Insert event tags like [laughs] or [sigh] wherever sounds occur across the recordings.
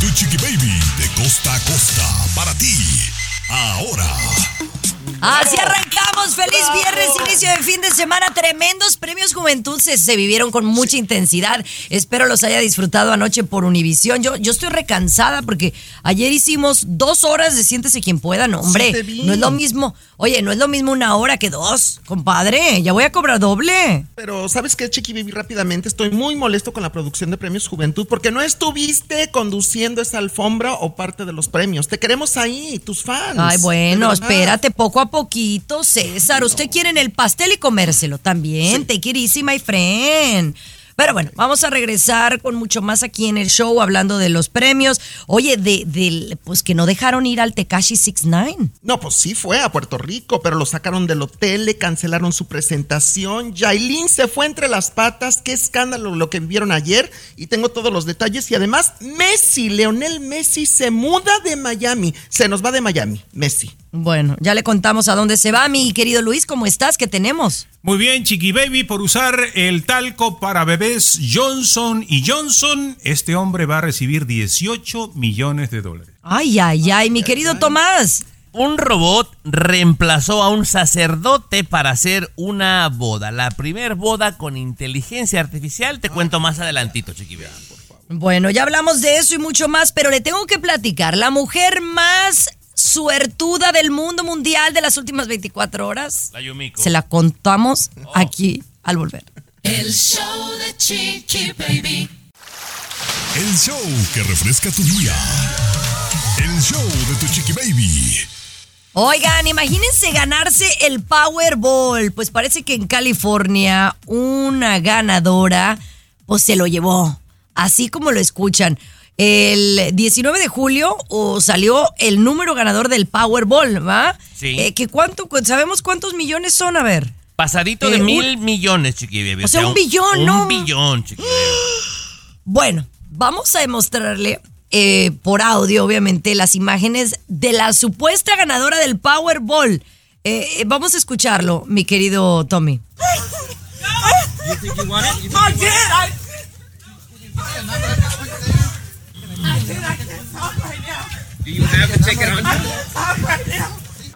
Tu Chiqui Baby de costa a costa para ti. Ahora. Así arrancamos. Feliz viernes, inicio de fin de semana. Tremendos premios Juventud se, se vivieron con mucha intensidad. Espero los haya disfrutado anoche por Univisión. Yo, yo estoy recansada porque ayer hicimos dos horas de Siéntese quien pueda. No, hombre, Sí no es lo mismo. Oye, no es lo mismo una hora que dos, compadre. Ya voy a cobrar doble. Pero, ¿sabes qué, Chiqui Baby? Rápidamente, estoy muy molesto con la producción de Premios Juventud porque no estuviste conduciendo esa alfombra o parte de los premios. Te queremos ahí, tus fans. Ay, bueno, espérate poco a poquito, César. Usted quiere en el pastel y comérselo también. Take it easy, my friend. Pero bueno, vamos a regresar con mucho más aquí en el show hablando de los premios. Oye, de, pues que no dejaron ir al Tekashi 69. No, pues sí fue a Puerto Rico, pero lo sacaron del hotel, le cancelaron su presentación. Yailin se fue entre las patas. Qué escándalo lo que vivieron ayer. Y tengo todos los detalles. Y además, Messi, Leonel Messi, se muda de Miami. Se nos va de Miami, Messi. Bueno, ya le contamos a dónde se va, mi querido Luis. ¿Cómo estás? ¿Qué tenemos? Muy bien, Chiqui Baby, por usar el talco para bebés Johnson y Johnson, este hombre va a recibir 18 millones de dólares. Ay, ay, ay, mi querido Tomás. Un robot reemplazó a un sacerdote para hacer una boda. La primer boda con inteligencia artificial. Te cuento más adelantito, Chiqui Baby. Bueno, ya hablamos de eso y mucho más, pero le tengo que platicar. La mujer más suertuda del mundo mundial de las últimas 24 horas. La Yumiko. Se la contamos aquí al volver. El show de Chiqui Baby. El show que refresca tu día. El show de tu Chiqui Baby. Oigan, imagínense ganarse el Powerball. Pues parece que en California una ganadora pues se lo llevó. Así como lo escuchan. El 19 de julio o salió el número ganador del Powerball, ¿va? Sí. Eh, que cuánto, ¿Sabemos cuántos millones son? A ver. Pasadito de Eh, un- mil millones, Chiqui Baby. O sea, un billón, ¿no? Un billón, Chiqui Baby. [gasps] Bueno, vamos a demostrarle eh, por audio, obviamente, las imágenes de la supuesta ganadora del Powerball. Eh, vamos a escucharlo, mi querido Tommy.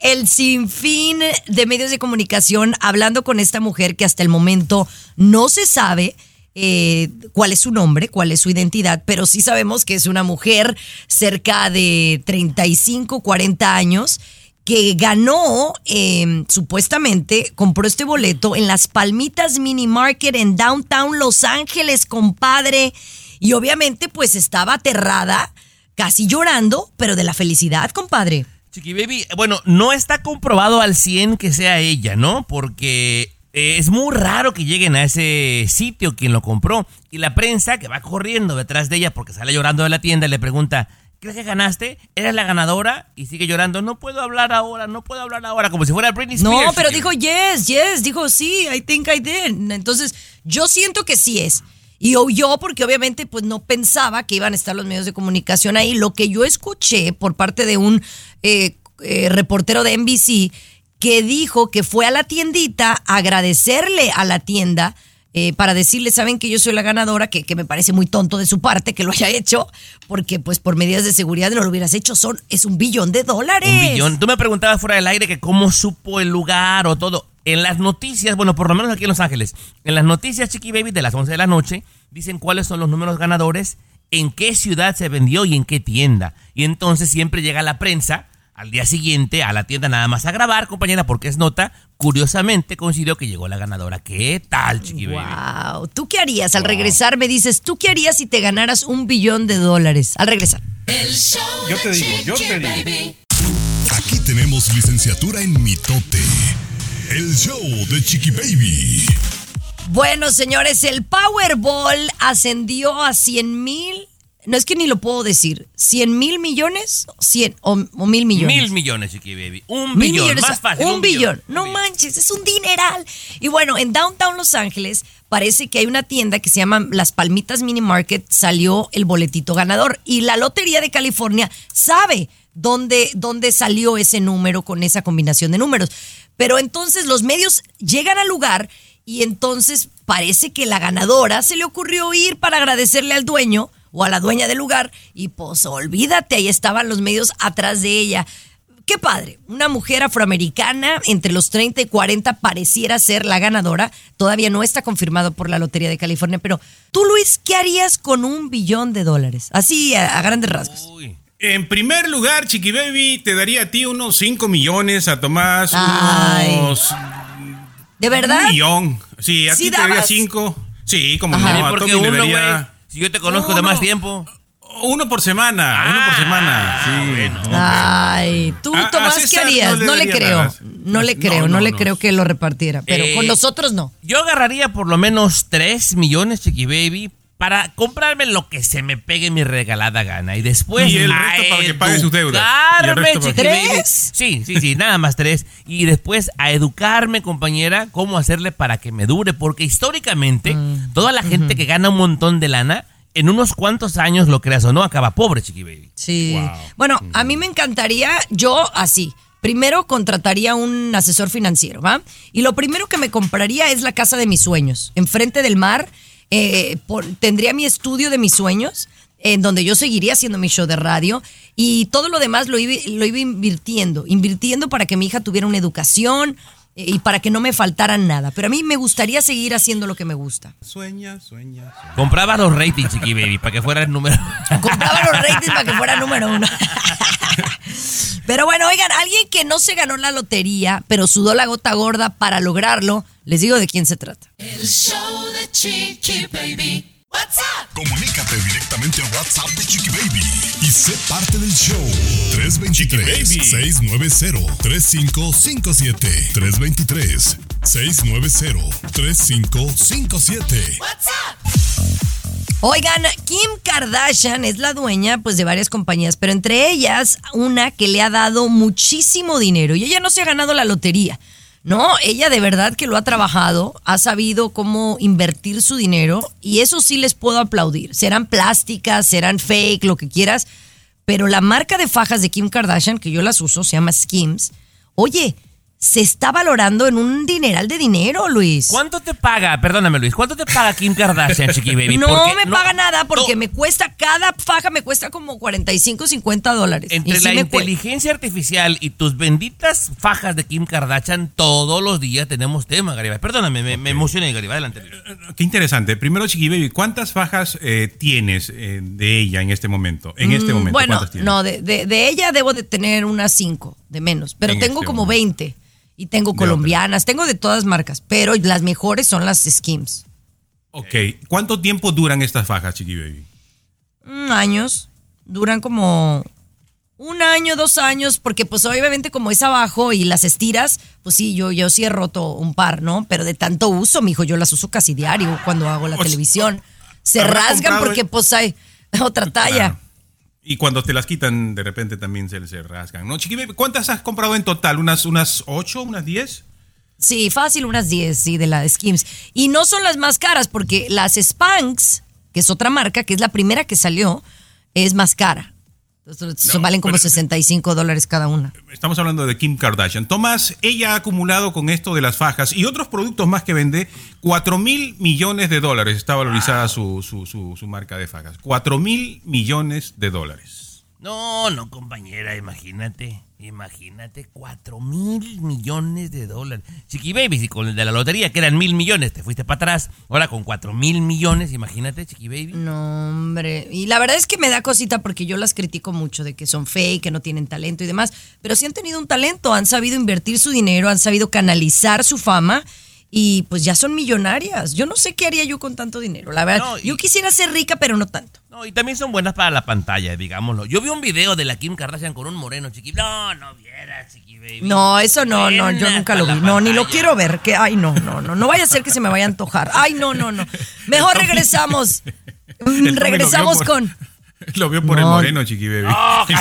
El sinfín de medios de comunicación hablando con esta mujer que hasta el momento no se sabe eh, cuál es su nombre, cuál es su identidad, pero sí sabemos que es una mujer cerca de 35, 40 años que ganó, eh, supuestamente, compró este boleto en las Palmitas Mini Market en Downtown Los Ángeles, compadre. Y obviamente, pues estaba aterrada, casi llorando, pero de la felicidad, compadre. Chiqui Baby, bueno, no está comprobado al 100 que sea ella, ¿no? Porque eh, es muy raro que lleguen a ese sitio quien lo compró. Y la prensa que va corriendo detrás de ella porque sale llorando de la tienda le pregunta, ¿crees que ganaste? ¿Eres la ganadora? Y sigue llorando, no puedo hablar ahora, no puedo hablar ahora, como si fuera Britney Spears. No, pero dijo yes, yes, dijo sí, I think I did. Entonces, yo siento que sí es. Y yo, porque obviamente pues no pensaba que iban a estar los medios de comunicación ahí. Lo que yo escuché por parte de un eh, eh, reportero de NBC que dijo que fue a la tiendita a agradecerle a la tienda eh, para decirle, saben que yo soy la ganadora, que, que me parece muy tonto de su parte que lo haya hecho, porque pues por medidas de seguridad no lo hubieras hecho, son, es un billón de dólares. Un billón. Tú me preguntabas fuera del aire que cómo supo el lugar o todo. En las noticias, bueno, por lo menos aquí en Los Ángeles, en las noticias Chiqui Baby de las 11 de la noche, dicen cuáles son los números ganadores, en qué ciudad se vendió y en qué tienda. Y entonces siempre llega la prensa al día siguiente a la tienda nada más a grabar, compañera, porque es nota. Curiosamente coincidió que llegó la ganadora. ¿Qué tal, chiqui baby? Wow. ¿Tú qué harías? Al regresar me dices, ¿tú qué harías si te ganaras un billón de dólares? Al regresar. El show Yo te digo, yo te digo. Aquí tenemos licenciatura en mitote. El show de Chiqui Baby. Bueno, señores, el Powerball ascendió a 100 mil. No es que ni lo puedo decir. ¿100 mil millones? 100 o, o mil millones. Mil millones, chiqui baby. Un Mil billón, millones, más fácil. Un, billón. No manches, es un dineral. Y bueno, en Downtown Los Ángeles parece que hay una tienda que se llama Las Palmitas Mini Market, salió el boletito ganador. Y la Lotería de California sabe dónde, dónde salió ese número con esa combinación de números. Pero entonces los medios llegan al lugar y entonces parece que la ganadora se le ocurrió ir para agradecerle al dueño o a la dueña del lugar y pues olvídate, ahí estaban los medios atrás de ella. Qué padre, una mujer afroamericana entre los 30 y 40 pareciera ser la ganadora. Todavía no está confirmado por la Lotería de California, pero tú Luis, ¿qué harías con un billón de dólares? Así a, a grandes rasgos. Uy. En primer lugar, Chiqui Baby, te daría a ti unos 5 millones, a Tomás Ay. unos ¿De verdad? un millón. Sí, a ¿Sí ti te daría dabas? 5. Sí, como Ajá. no, a Tommy le uno, daría Si yo te conozco de más tiempo. uno por semana, uno por semana. Sí. Ay, tú, A- a Tomás, ¿qué harías? no le No le daría creo. No le creo, no, no, le creo que lo repartiera. Pero Eh, con nosotros no. Yo agarraría por lo menos 3 millones, Chiqui Baby, para comprarme lo que se me pegue mi regalada gana. Y después. Y el resto para que pague sus deudas. ¿Tres? Sí, sí, sí, nada más tres. Y después a educarme, compañera, cómo hacerle para que me dure. Porque históricamente, Mm. toda la gente que gana un montón de lana, en unos cuantos años, lo creas o no, acaba pobre, Chiqui Baby. Sí. Wow. Bueno, a mí me encantaría, yo así. Primero contrataría un asesor financiero, ¿va? Y lo primero que me compraría es la casa de mis sueños, enfrente del mar. Eh, por- tendría mi estudio de mis sueños, en donde yo seguiría haciendo mi show de radio y todo lo demás lo iba, lo iba invirtiendo, invirtiendo para que mi hija tuviera una educación eh, y para que no me faltara nada. Pero a mí me gustaría seguir haciendo lo que me gusta. Sueña, sueña. sueña. Compraba los ratings, Chiqui Baby, para que fuera el número. compraba los ratings para que fuera número uno. [laughs] Pero bueno, oigan, alguien que no se ganó la lotería, pero sudó la gota gorda para lograrlo, les digo de quién se trata. El show de Chiqui Baby. What's up? Comunícate directamente a WhatsApp de Chiqui Baby y sé parte del show. 323-690-3557. 323-690-3557. What's up? Oigan, Kim Kardashian es la dueña pues de varias compañías, pero entre ellas una que le ha dado muchísimo dinero y ella no se ha ganado la lotería. No, ella de verdad que lo ha trabajado, ha sabido cómo invertir su dinero y eso sí les puedo aplaudir. Serán plásticas, serán fake, lo que quieras, pero la marca de fajas de Kim Kardashian, que yo las uso, se llama Skims, oye, se está valorando en un dineral de dinero, Luis. ¿Cuánto te paga? Perdóname, Luis. ¿Cuánto te paga Kim Kardashian, Chiqui Baby? No Porque me paga nada porque no, me cuesta, cada faja me cuesta como 45, 50 dólares. Entre sí la inteligencia artificial y tus benditas fajas de Kim Kardashian, todos los días tenemos tema, Garibay. Perdóname, me, me emocioné, Garibay. Adelante. Luis. Qué interesante. Primero, Chiqui Baby, ¿cuántas fajas eh, tienes eh, de ella en este momento? En este Mm, momento, Bueno, ¿cuántas tienes? no, de, de- de ella debo de tener unas 5 de menos, pero En tengo este como momento. 20 y tengo colombianas, tengo de todas marcas, pero las mejores son las Skims. Ok. ¿Cuánto tiempo duran estas fajas, Chiqui Baby? Mm, años, duran como un año, dos años, porque pues obviamente como es abajo y las estiras, pues sí, yo, yo sí he roto un par, ¿no? Pero de tanto uso, mijo, yo las uso casi diario cuando hago la O sea, televisión. Se ¿habrá rasgan porque pues hay otra talla. Claro. Y cuando te las quitan, de repente también se, se rasgan, ¿no? Chiqui ¿cuántas has comprado en total? ¿Unas, unas 8, unas 10? Sí, fácil, unas 10, sí, de la Skims. Y no son las más caras, porque las Spanx, que es otra marca, que es la primera que salió, es más cara. Entonces, No, valen como pero- 65 dólares cada una. Estamos hablando de Kim Kardashian. Tomás, ella ha acumulado con esto de las fajas y otros productos más que vende 4 mil millones de dólares. Está valorizada su, su, su, su marca de fajas. 4 mil millones de dólares. No, no, compañera, imagínate. Imagínate, cuatro mil millones de dólares. Chiqui Baby, si con el de la lotería, que eran mil millones, te fuiste para atrás. Ahora con cuatro mil millones, imagínate, Chiqui Baby. No, hombre. Y la verdad es que me da cosita porque yo las critico mucho de que son fake, que no tienen talento y demás. Pero sí han tenido un talento, han sabido invertir su dinero, han sabido canalizar su fama. Y pues ya son millonarias. Yo no sé qué haría yo con tanto dinero. La verdad, No, y- yo quisiera ser rica, pero no tanto. No, y también son buenas para la pantalla, digámoslo. Yo vi un video de la Kim Kardashian con un moreno, Chiqui. No, no vieras, Chiqui Baby. No, eso no, no, yo nunca lo vi. No, ni lo quiero ver. Que, ay, no, no, no. No vaya a ser que se me vaya a antojar. Ay, no, no, no. [laughs] Mejor regresamos. Regresamos con. [laughs] Lo vio por el No. moreno, Chiqui Baby. [laughs]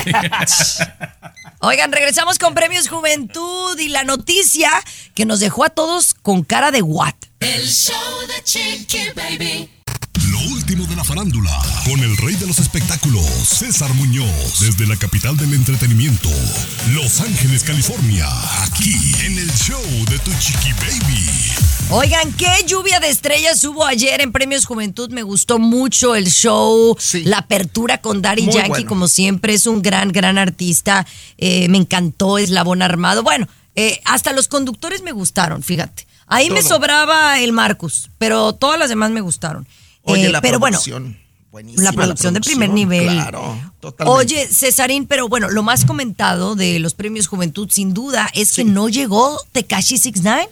Oigan, regresamos con Premios Juventud y la noticia que nos dejó a todos con cara de what. El show de Chiqui Baby. Lo último de la farándula, con el rey de los espectáculos, César Muñoz, desde la capital del entretenimiento, Los Ángeles, California, aquí en el show de Tu Chiqui Baby. Oigan, qué lluvia de estrellas hubo ayer en Premios Juventud. Me gustó mucho el show, Sí. la apertura con Daddy Muy Yankee, bueno. como siempre. Es un gran, gran artista. Eh, me encantó Eslabón Armado. Bueno, eh, hasta los conductores me gustaron, fíjate. Ahí me sobraba el Marcus, pero todas las demás me gustaron. Oye, Eh, la pero bueno, producción. buenísima la producción de primer nivel. Claro, totalmente. Oye, Cesarín, pero bueno, lo más comentado de los premios Juventud, sin duda, es que no llegó Tekashi 69.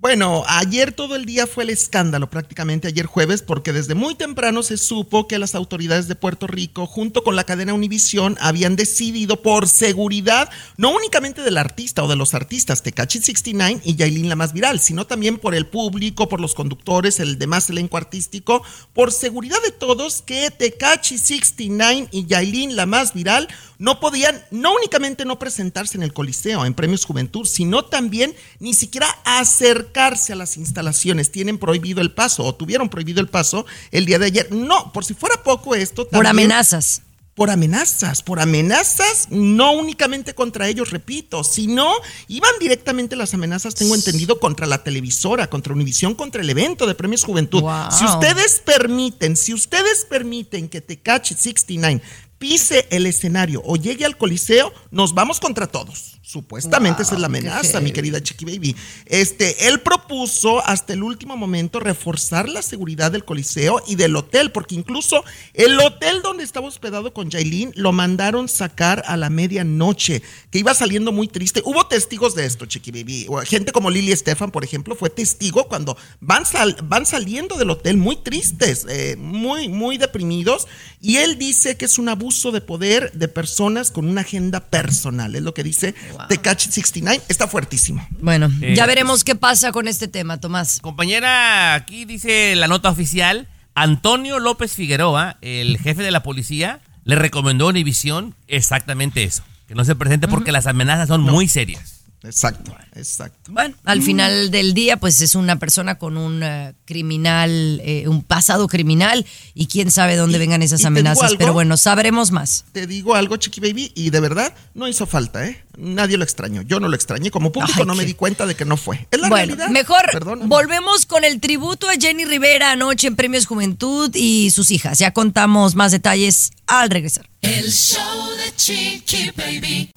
Bueno, ayer todo el día fue el escándalo, prácticamente ayer jueves, porque desde muy temprano se supo que las autoridades de Puerto Rico, junto con la cadena Univisión, habían decidido por seguridad, no únicamente del artista o de los artistas, Tecachi 69 y Yailin la más viral, sino también por el público, por los conductores, el demás elenco artístico, por seguridad de todos, que Tecachi 69 y Yailin la más viral no podían, no únicamente no presentarse en el Coliseo, en Premios Juventud, sino también ni siquiera acercarse a las instalaciones. Tienen prohibido el paso o tuvieron prohibido el paso el día de ayer. No, por si fuera poco esto. Por también- amenazas. por amenazas, por amenazas, no únicamente contra ellos, repito, sino iban directamente las amenazas, tengo entendido, contra la televisora, contra Univisión, contra el evento de Premios Juventud. Wow. Si ustedes permiten, si ustedes permiten que Tecachi 69 pise el escenario o llegue al Coliseo, nos vamos contra todos. Supuestamente esa es la amenaza, mi querida Chiqui Baby. Este, él propuso hasta el último momento reforzar la seguridad del Coliseo y del hotel, porque incluso el hotel donde estaba hospedado con Jailin lo mandaron sacar a la medianoche, que iba saliendo muy triste. Hubo testigos de esto, Chiqui Baby. Gente como Lily Estefan, por ejemplo, fue testigo cuando van, sal- van saliendo del hotel muy tristes, eh, muy, muy deprimidos, y él dice que es un abuso de poder de personas con una agenda personal, es lo que dice Tecachi 69, está fuertísimo. Bueno, Eh, ya veremos qué pasa con este tema, Tomás. Compañera, aquí dice la nota oficial. Antonio López Figueroa, el jefe de la policía, le recomendó a Univisión exactamente eso. Que no se presente porque las amenazas son muy serias. Exacto, exacto. Bueno, al final del día, pues es una persona con un eh, criminal, eh, un pasado criminal, y quién sabe dónde Y- vengan esas amenazas. algo. Pero bueno, sabremos más. Te digo algo, Chiqui Baby, y de verdad no hizo falta, ¿eh? Nadie lo extrañó. Yo no lo extrañé. Como público Ay, no me di cuenta de que no fue. Es la Bueno, realidad. mejor Perdóname. volvemos con el tributo a Jenny Rivera anoche en Premios Juventud y sus hijas. Ya contamos más detalles al regresar. El show de Chiqui Baby.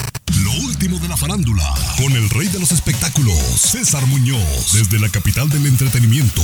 Lo último de la farándula, con el rey de los espectáculos, César Muñoz, desde la capital del entretenimiento,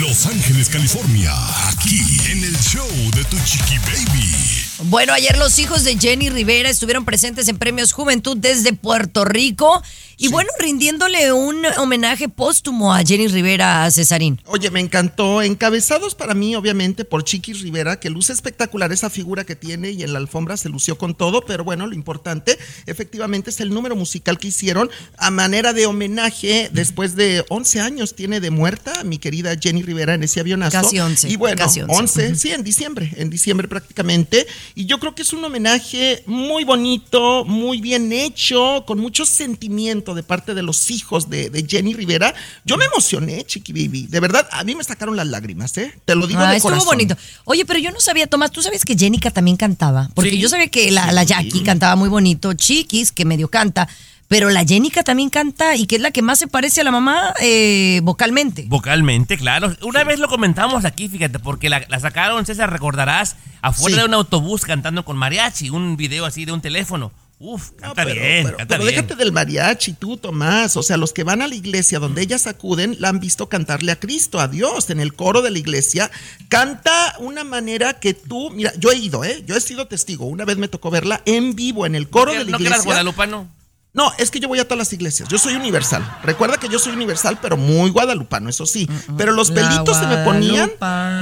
Los Ángeles, California, aquí en el show de Tu Chiqui Baby. Bueno, ayer los hijos de Jenny Rivera estuvieron presentes en Premios Juventud desde Puerto Rico y bueno, rindiéndole un homenaje póstumo a Jenny Rivera Cesarín. Oye, me encantó. Encabezados para mí, obviamente, por Chiquis Rivera, que luce espectacular esa figura que tiene y en la alfombra se lució con todo, pero bueno, lo importante efectivamente es el número musical que hicieron a manera de homenaje después de 11 años tiene de muerta mi querida Jenny Rivera en ese avionazo. Casi 11, Y bueno, casi 11. 11, sí, en diciembre, en diciembre prácticamente. Y yo creo que es un homenaje muy bonito, muy bien hecho, con mucho sentimiento de parte de los hijos de, de Jenny Rivera. Yo me emocioné, Chiqui Baby. De verdad, a mí me sacaron las lágrimas, ¿eh? Te lo digo Ah, de estuvo corazón. bonito. Oye, pero yo no sabía, Tomás, ¿tú sabes que Jenica también cantaba? Porque Sí. yo sabía que la, la Jackie cantaba muy bonito, Chiquis, que medio canta, pero la Jenica también canta y que es la que más se parece a la mamá eh, vocalmente. Vocalmente, claro. Una vez lo comentamos aquí, fíjate, porque la, la sacaron, César, recordarás, afuera Sí. de un autobús cantando con mariachi, un video así de un teléfono. Uf, canta pero, bien, pero- canta pero bien. déjate del mariachi, tú, Tomás. O sea, los que van a la iglesia donde ellas acuden, la han visto cantarle a Cristo, a Dios. En el coro de la iglesia, canta una manera que tú, mira, yo he ido, ¿eh? Yo he sido testigo. Una vez me tocó verla en vivo en el coro ¿No de la que eras iglesia. guadalupano? No, es que yo voy a todas las iglesias. Yo soy universal. Recuerda que yo soy universal, pero muy guadalupano, eso sí. Pero los Mm, La pelitos se me ponían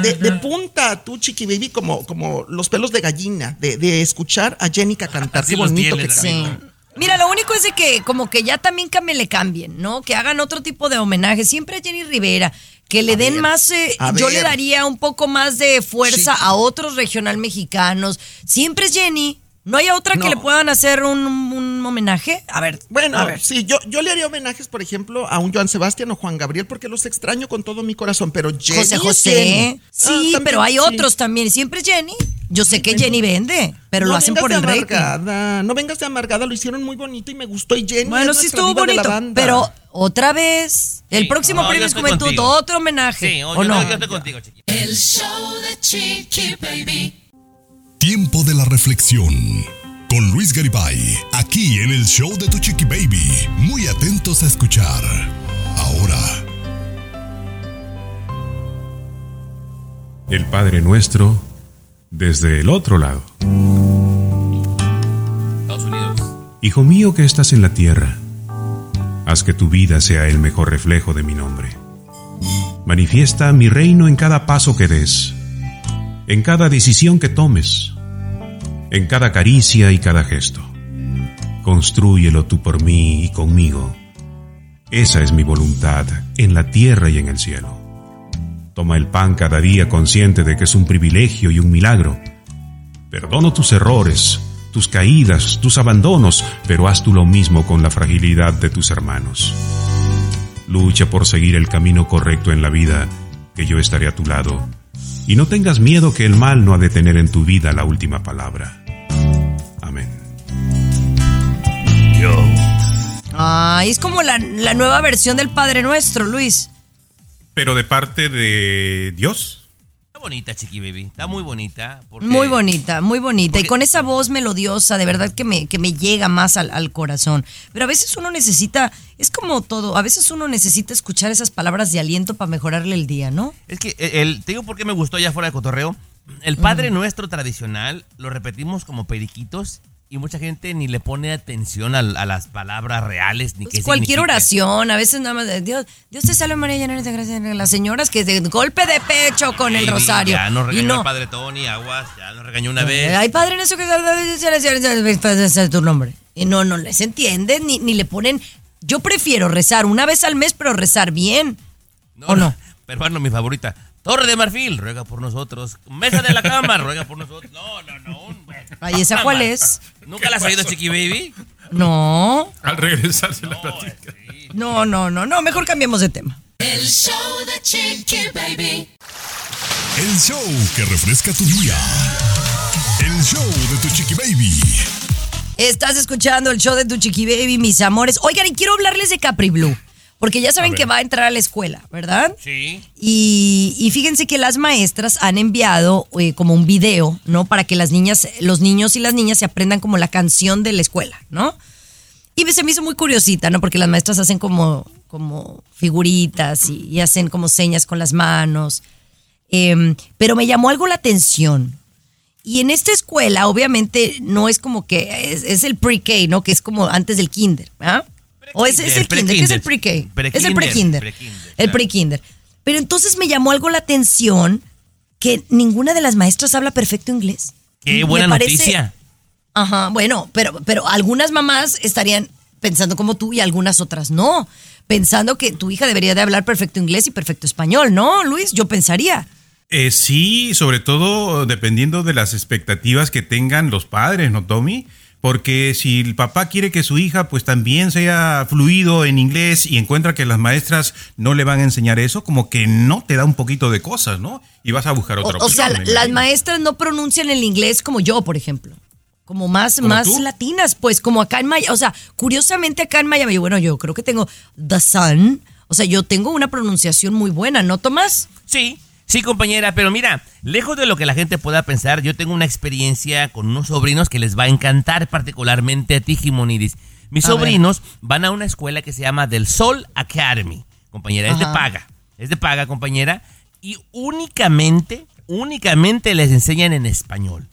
de, de punta, tú, chiqui baby, como, como los pelos de gallina, de, de escuchar a Jenica cantar. Así Qué los bonito que canta. Mira, lo único es de que como que ya también que le cambien, ¿no? Que hagan otro tipo de homenaje. Siempre a Jenny Rivera, que le den ver, más, eh, yo ver. le daría un poco más de fuerza Sí. a otros regional mexicanos. Siempre es Jenny. ¿No hay otra No. que le puedan hacer un, un homenaje? A ver, Bueno, a ver. sí, yo, yo le haría homenajes, por ejemplo, a un Joan Sebastián o Juan Gabriel, porque los extraño con todo mi corazón, pero Jenny José es José. Jenny. Sí, Ah, también, pero hay sí. otros también. Siempre es Jenny. Yo sé que Jenny vende, pero no lo hacen por el amargada, No vengas de amargada, lo hicieron muy bonito y me gustó. Y Jenny Bueno, es sí estuvo bonito, pero otra vez, el Sí, próximo no, Premio estoy Juventud, contigo. otro homenaje. Sí, ¿o yo, no? yo estoy contigo, chiqui. El show de Chiqui Baby. Tiempo de la reflexión. Con Luis Garibay, aquí en el show de tu chiqui baby. Muy atentos a escuchar. Ahora, El Padre Nuestro desde el otro lado. Estados Unidos. Hijo mío que estás en la tierra, haz que tu vida sea el mejor reflejo de mi nombre. Manifiesta mi reino en cada paso que des, en cada decisión que tomes, en cada caricia y cada gesto. Constrúyelo tú por mí y conmigo. Esa es mi voluntad en la tierra y en el cielo. Toma el pan cada día consciente de que es un privilegio y un milagro. Perdono tus errores, tus caídas, tus abandonos, pero haz tú lo mismo con la fragilidad de tus hermanos. Lucha por seguir el camino correcto en la vida, que yo estaré a tu lado. Y no tengas miedo que el mal no ha de tener en tu vida la última palabra. Amén. Ay, es como la, la nueva versión del Padre Nuestro, Luis. Pero de parte de Dios. Está bonita, chiqui baby. Está muy bonita. porque- Muy bonita, muy bonita. Y con esa voz melodiosa, de verdad que me, que me llega más al, al corazón. Pero a veces uno necesita, es como todo, a veces uno necesita escuchar esas palabras de aliento para mejorarle el día, ¿no? Es que el, el- te digo por qué me gustó ya fuera de cotorreo. El Padre Nuestro tradicional lo repetimos como periquitos y mucha gente ni le pone atención a, las palabras reales ni qué Pues cualquier significa. oración, a veces nada más Dios, Dios te salve María, llena de gracia, las señoras que de golpe de pecho con el rosario. Ya nos y regañó no. el Padre Tony, aguas, ya nos regañó una vez. Ay, padre, no sé qué es tu nombre. Y no, no les entienden ni, ni le ponen. Yo prefiero rezar una vez al mes, pero rezar bien. ¿O no? Peruano, mi favorita. Torre de Marfil, ruega por nosotros. Mesa de la cama, ruega por nosotros. No, no, no. Ay, ¿esa cuál es? ¿Nunca la has oído, Chiqui Baby? No, Al regresar se la platica. no, no, no, no. Mejor cambiemos de tema. El show de Chiqui Baby. el show que refresca tu día. El show de tu chiqui baby. Estás escuchando el show de tu chiqui baby, mis amores. Oigan, y quiero hablarles de Capri Blue. Porque ya saben que va a entrar a la escuela, ¿verdad? Sí. Y, y fíjense que las maestras han enviado eh, como un video, ¿no? Para que las niñas, los niños y las niñas se aprendan como la canción de la escuela, ¿no? Y se me hizo muy curiosita, ¿no? Porque las maestras hacen como, como figuritas y, y hacen como señas con las manos. Em, pero me llamó algo la atención. Y en esta escuela, obviamente, no es como que es, es el pre-K, ¿no? Que es como antes del kinder, ¿ah? O es, es el Pre-kinder, kinder, ¿qué es el pre-K? Es el pre-kinder, El claro. pre-kinder. Pero entonces me llamó algo la atención que ninguna de las maestras habla perfecto inglés. Qué buena parece- noticia. Ajá, bueno, pero, pero algunas mamás estarían pensando como tú y algunas otras no. Pensando que tu hija debería de hablar perfecto inglés y perfecto español, ¿no, Luis? Yo pensaría. Eh, sí, sobre todo dependiendo de las expectativas que tengan los padres, ¿no, Tommy? Porque si el papá quiere que su hija pues también sea fluido en inglés y encuentra que las maestras no le van a enseñar eso, como que no te da un poquito de cosas, ¿no? Y vas a buscar O, otra o opción. sea, las maestras no pronuncian el inglés como yo, por ejemplo. como más, ¿Como más tú? latinas, pues como acá en Miami, o sea, curiosamente acá en Miami, bueno, yo creo que tengo The Sun, o sea, yo tengo una pronunciación muy buena, ¿no, Tomás? Sí, sí, compañera, pero mira, lejos de lo que la gente pueda pensar, yo tengo una experiencia con unos sobrinos que les va a encantar, particularmente a ti, Jimonidis. Mis A ver. sobrinos van a una escuela que se llama Del Sol Academy, compañera, es de paga, es de paga, compañera, y únicamente, únicamente les enseñan en español.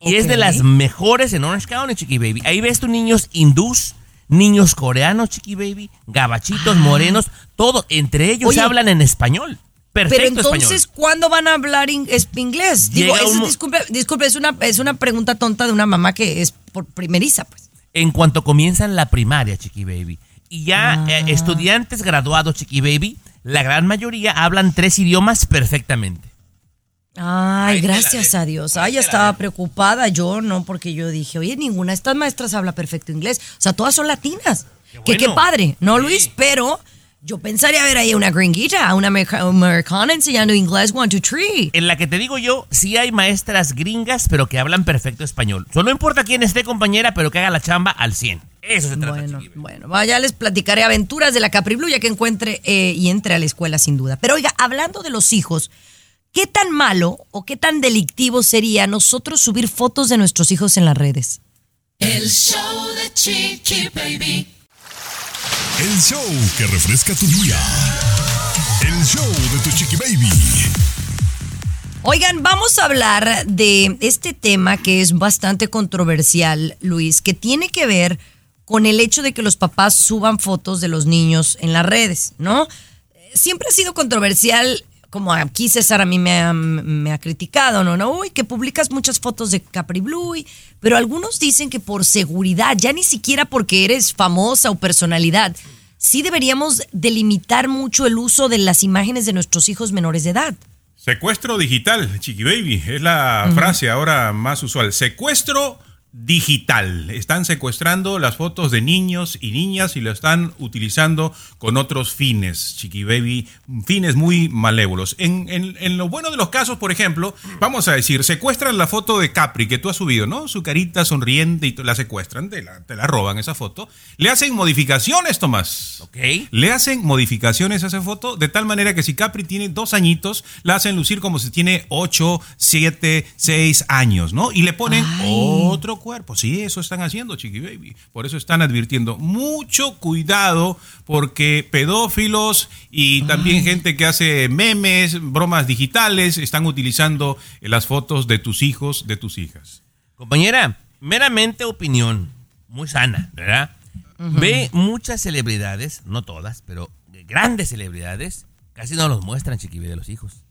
Y es de las mejores en Orange County, Chiqui Baby. Ahí ves tus niños hindús, niños coreanos, Chiqui Baby, gabachitos, morenos, todo. Entre ellos Ah. Oye, hablan en español. Perfecto Pero entonces, español. ¿cuándo van a hablar in- inglés? Digo, un disculpe, disculpe, es una, es una pregunta tonta de una mamá que es por primeriza, pues. En cuanto comienzan la primaria, Chiqui Baby. Y ya Ah. eh, estudiantes graduados, Chiqui Baby, la gran mayoría hablan tres idiomas perfectamente. Ay, Ahí gracias a Dios. ahí Ay, ya estaba preocupada yo, ¿no? Porque yo dije, oye, ninguna de estas maestras habla perfecto inglés. O sea, todas son latinas. Qué Que qué padre, ¿no, Sí. Luis? Pero yo pensaría ver ahí una gringuita, una america- americana enseñando inglés one, two, three. En la que te digo yo, sí hay maestras gringas, pero que hablan perfecto español. Solo importa quién esté, compañera, pero que haga la chamba al 100. Eso se trata, Bueno, bueno, vaya, les platicaré aventuras de la Capri Blue ya que encuentre eh, y entre a la escuela sin duda. Pero oiga, hablando de los hijos, ¿qué tan malo o qué tan delictivo sería nosotros subir fotos de nuestros hijos en las redes? El show de Chiqui Baby. El show que refresca tu día. El show de tu chiqui baby. Oigan, vamos a hablar de este tema que es bastante controversial, Luis, que tiene que ver con el hecho de que los papás suban fotos de los niños en las redes, ¿no? Siempre ha sido controversial, como aquí César a mí me ha, me ha criticado, ¿no? ¿no? Uy, que publicas muchas fotos de Capri Blue, y- pero algunos dicen que por seguridad, ya ni siquiera porque eres famosa o personalidad, sí deberíamos delimitar mucho el uso de las imágenes de nuestros hijos menores de edad. Secuestro digital, Chiqui Baby, es la frase ahora más usual. Secuestro digital. Están secuestrando las fotos de niños y niñas y lo están utilizando con otros fines, Chiqui Baby, fines muy malévolos. En, en- en lo bueno de los casos, por ejemplo, vamos a decir, secuestran la foto de Capri que tú has subido, ¿no? Su carita sonriente y la secuestran, te la, te la roban esa foto. Le hacen modificaciones, Tomás. Ok. Le hacen modificaciones a esa foto de tal manera que si Capri tiene dos añitos, la hacen lucir como si tiene ocho, siete, seis años, ¿no? Y le ponen otro cuerpo. Sí, eso están haciendo, Chiqui Baby. Por eso están advirtiendo mucho cuidado porque pedófilos y también gente que hace memes, bromas digitales, están utilizando las fotos de tus hijos, de tus hijas. Compañera, meramente opinión, muy sana, ¿verdad? Ve muchas celebridades, no todas, pero grandes celebridades, casi no los muestran, Chiqui Baby, de los hijos.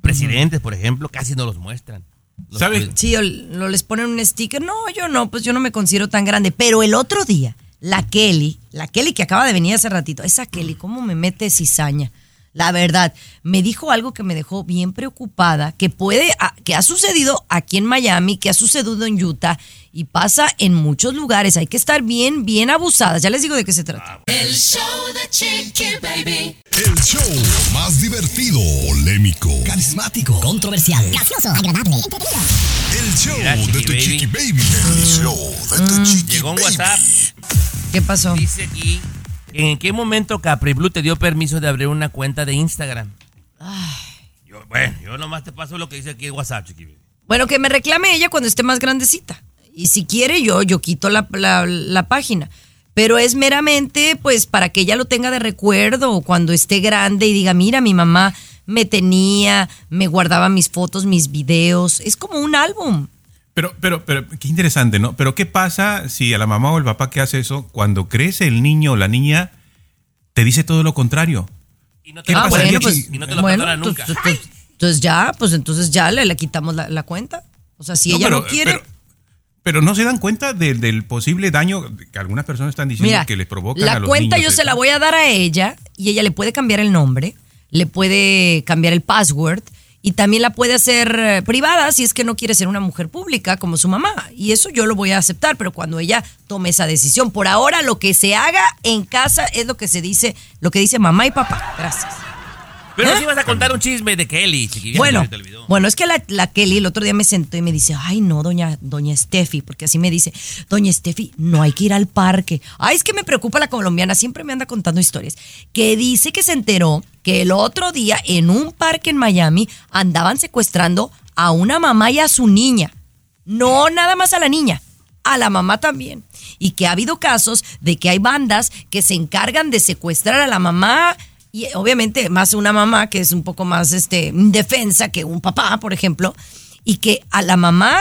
Presidentes, por ejemplo, casi no los muestran. Cuidan. Sí, o no les ponen un sticker. No, yo no, pues yo no me considero tan grande. Pero el otro día, la Kelly, la Kelly que acaba de venir hace ratito, esa Kelly, ¿cómo me mete cizaña? La verdad, me dijo algo que me dejó bien preocupada, que puede, ah, que ha sucedido aquí en Miami, que ha sucedido en Utah y pasa en muchos lugares. Hay que estar bien, bien abusadas. Ya les digo de qué se trata. El show de Chiqui Baby. El show más divertido, polémico, Carismático, controversial, gracioso, agradable, el show Mira, de tu Baby. chiqui baby. El show de tu chiqui Llegó un baby. WhatsApp, ¿Qué pasó? dice aquí, ¿en qué momento Capri Blue te dio permiso de abrir una cuenta de Instagram? Yo, bueno, yo nomás te paso lo que dice aquí WhatsApp, Chiqui. Bueno, que me reclame ella cuando esté más grandecita. Y si quiere, yo, yo quito la, la- la página. Pero es meramente, pues, para que ella lo tenga de recuerdo cuando esté grande y diga, mira, mi mamá me tenía, me guardaba mis fotos, mis videos. Es como un álbum. Pero, pero, pero, qué interesante, ¿no? Pero, ¿qué pasa si a la mamá o el papá que hace eso, cuando crece el niño o la niña, te dice todo lo contrario? Y no te perdonan, Bueno, y pues, no te lo bueno, pues, nunca. pues, pues, entonces ya, pues entonces ya le, le quitamos la, la cuenta. O sea, si No, ella pero- no quiere. Pero, pero no se dan cuenta de- del posible daño que algunas personas están diciendo Mira, que les provocan a la los cuenta niños yo se la voy a dar a ella y ella le puede cambiar el nombre, le puede cambiar el password y también la puede hacer eh, privada si es que no quiere ser una mujer pública como su mamá. Y eso yo lo voy a aceptar, pero cuando ella tome esa decisión. Por ahora lo que se haga en casa es lo que se dice, lo que dice mamá y papá. Gracias. Pero ¿Eh? nos ibas a contar un chisme de Kelly, chiquilla. Bueno, se te olvidó. bueno, es que la, la Kelly el otro día me sentó y me dice, ay no, doña, doña Steffi, porque así me dice, doña Steffi, no hay que ir al parque. Ay, es que me preocupa la colombiana, siempre me anda contando historias. Que dice que se enteró que el otro día en un parque en Miami andaban secuestrando a una mamá y a su niña. No nada más a la niña, a la mamá también. Y que ha habido casos de que hay bandas que se encargan de secuestrar a la mamá y obviamente más una mamá que es un poco más este, indefensa que un papá, por ejemplo, y que a la mamá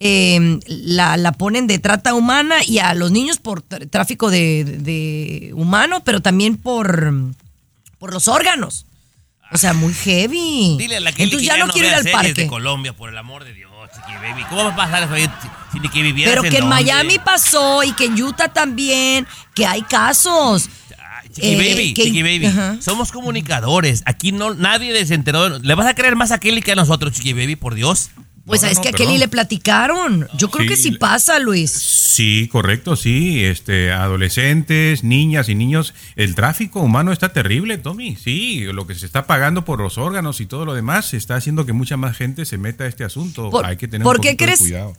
eh, la, la ponen de trata humana y a los niños por tr- tráfico de, de humano, pero también por, por los órganos. O sea, muy heavy. Dile a la Kelly Entonces que ya no quiero ir al parque. de Colombia, por el amor de Dios, chiqui baby. ¿Cómo va a pasar eso ahí si ni que vivieras Pero que en dónde? Miami pasó y que en Utah también, que hay casos. Chiqui Eh, baby, que- chiqui baby. Ajá. Somos comunicadores. Aquí no nadie se enteró. ¿Le vas a creer más a Kelly que a nosotros, chiqui baby? Por Dios. Pues No, no, es que a Kelly le platicaron. Yo creo Sí, que sí pasa, Luis. Sí, correcto, sí. Este, adolescentes, niñas y niños, el tráfico humano está terrible, Tommy. Sí, lo que se está pagando por los órganos y todo lo demás está haciendo que mucha más gente se meta a este asunto. Por- Hay que tener ¿por un qué de crees? cuidado.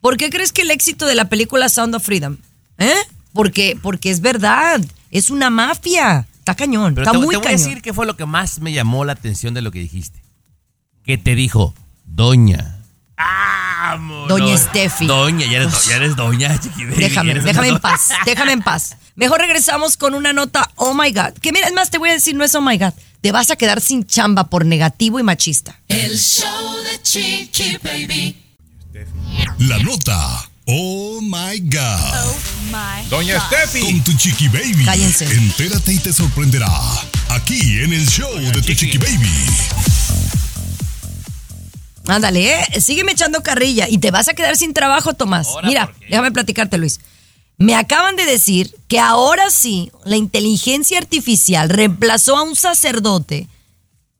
¿Por qué crees que el éxito de la película Sound of Freedom? ¿Eh? Porque, porque es verdad. Es una mafia. Está cañón. Pero está te, muy te voy a cañón. decir qué fue lo que más me llamó la atención de lo que dijiste. Que te dijo, doña. ¡Vámonos! Doña Steffi. Doña, ya eres, ya eres doña, [laughs] chiqui baby, ya Déjame, eres déjame en paz, déjame en paz. Mejor regresamos con una nota, oh my God. Que mira, es más, te voy a decir, no es oh my God. Te vas a quedar sin chamba por negativo y machista. El show de Chiqui Baby. La nota. Oh my God. Doña Steffi. Con tu chiqui baby. Cállense. Entérate y te sorprenderá. Aquí en el show de tu chiqui baby. Ándale, ¿eh? sígueme echando carrilla y te vas a quedar sin trabajo, Tomás. Ahora, Mira, déjame platicarte, Luis. Me acaban de decir que ahora sí la inteligencia artificial reemplazó a un sacerdote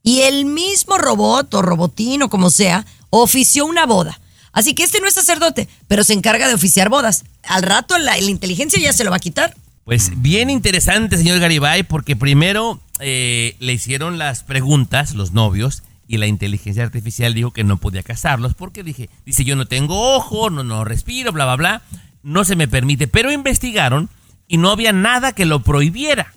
y el mismo robot o robotín o como sea ofició una boda. Así que este no es sacerdote, pero se encarga de oficiar bodas. Al rato la, inteligencia ya se lo va a quitar. Pues bien interesante, señor Garibay, porque primero eh, le hicieron las preguntas los novios y la inteligencia artificial dijo que no podía casarlos porque dije, dice yo no tengo ojo, no, no respiro, bla, bla, bla, no se me permite. Pero investigaron y no había nada que lo prohibiera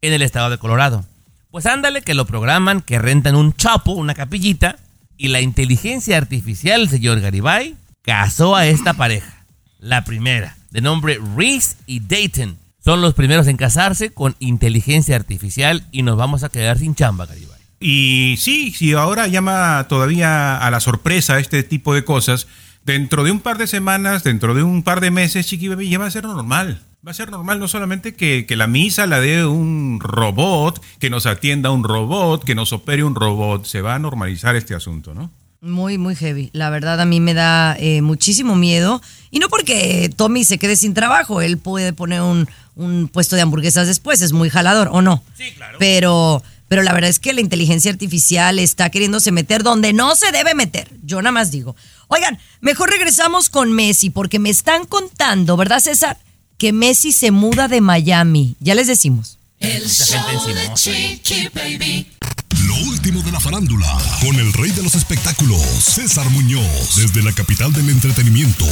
en el estado de Colorado. Pues ándale que lo programan, que rentan un chapo, una capillita, y la inteligencia artificial, señor Garibay, casó a esta pareja. La primera, de nombre Reese y Dayton. Son los primeros en casarse con inteligencia artificial y nos vamos a quedar sin chamba, Garibay. Y sí, si ahora llama todavía a la sorpresa este tipo de cosas, dentro de un par de semanas, dentro de un par de meses, Chiqui Baby, ya va a ser normal. Va a ser normal no solamente que, que la misa la dé un robot, que nos atienda un robot, que nos opere un robot. Se va a normalizar este asunto, ¿no? Muy, muy heavy. La verdad a mí me da eh, muchísimo miedo. Y no porque Tommy se quede sin trabajo, él puede poner un, un puesto de hamburguesas después, es muy jalador, ¿o no? Sí, claro. Pero, pero la verdad es que la inteligencia artificial está queriéndose meter donde no se debe meter. Yo nada más digo. Oigan, mejor regresamos con Messi, porque me están contando, ¿verdad, César? Que Messi se muda de Miami. Ya les decimos. El show de. Chiqui Baby. Lo último de la farándula, con el rey de los espectáculos, César Muñoz, desde la capital del entretenimiento,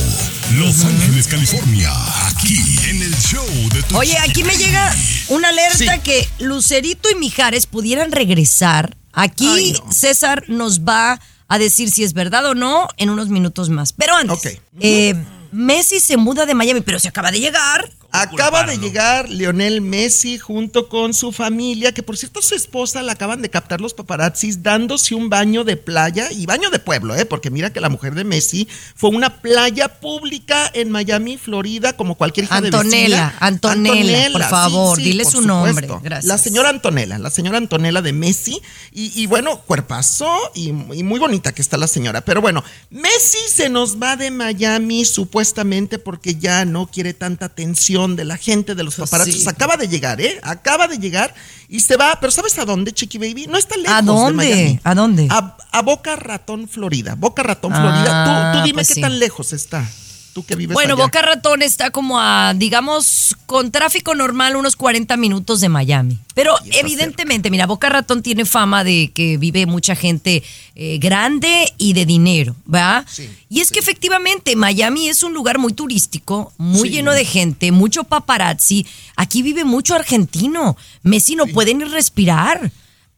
Los Ángeles, California, aquí en el show de tu Oye, aquí me llega una alerta que Lucerito y Mijares pudieran regresar. Aquí Ay, no. César nos va a decir si es verdad o no en unos minutos más. Pero antes, Ok. eh, Messi se muda de Miami, pero se acaba de llegar. Acaba de llegar Lionel Messi junto con su familia, que por cierto su esposa la acaban de captar los paparazzis dándose un baño de playa y baño de pueblo, ¿eh? porque mira que la mujer de Messi fue una playa pública en Miami, Florida, como cualquier hija Antonella, de vecina. Antonella, por favor, dile por su nombre, gracias. La señora Antonella, la señora Antonella de Messi, y, y bueno, cuerpazo y, y muy bonita que está la señora. Pero bueno, Messi se nos va de Miami supuestamente porque ya no quiere tanta atención de la gente, de los paparazzi. Sí. Acaba de llegar, ¿eh? Acaba de llegar y se va, pero ¿sabes a dónde, Chiqui Baby? No está lejos ¿A de dónde? Miami. ¿A dónde? A, a Boca Ratón, Florida. Boca Ratón, Ah, Florida. Tú, tú dime pues qué sí. tan lejos está. Tú que vives Bueno, allá. Boca Ratón está como a, digamos, con tráfico normal, unos 40 minutos de Miami. Pero evidentemente, mira, Boca Ratón tiene fama de que vive mucha gente eh, grande y de dinero, ¿verdad? y es que efectivamente Miami es un lugar muy turístico, muy Sí. lleno de gente, mucho paparazzi. Aquí vive mucho argentino. Messi no puede ni respirar.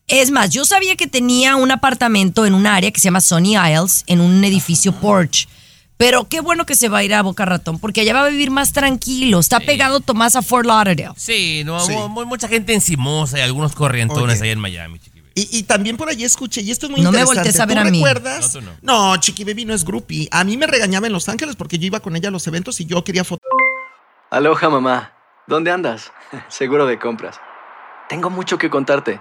Es más, yo sabía que tenía un apartamento en un área que se llama Sunny Isles, en un edificio Porsche. Pero qué bueno que se va a ir a Boca Ratón, porque allá va a vivir más tranquilo. Está pegado Tomás a Fort Lauderdale. Sí, no, Sí. mu- mu- mucha gente encimosa y algunos corrientones ahí en Miami. chiqui. Y, y también por allí escuché, y esto es muy No me interesante. voltees a ver ¿Tú a mí. recuerdas? No, tú no. No, Chiqui Baby no es groupie. A mí me regañaba en Los Ángeles porque yo iba con ella a los eventos y yo quería foto. Aloha mamá, ¿dónde andas? [laughs] Seguro de compras. Tengo mucho que contarte.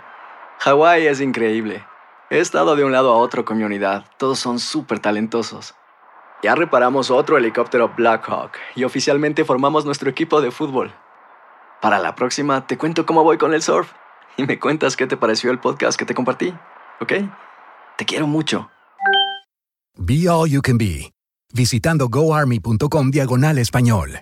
Hawái es increíble. He estado de un lado a otro con mi unidad. Todos son súper talentosos. Ya reparamos otro helicóptero Blackhawk y oficialmente formamos nuestro equipo de fútbol. Para la próxima te cuento cómo voy con el surf y me cuentas qué te pareció el podcast que te compartí, ¿ok? Te quiero mucho. Be All You Can Be, visitando goarmy.com diagonal español.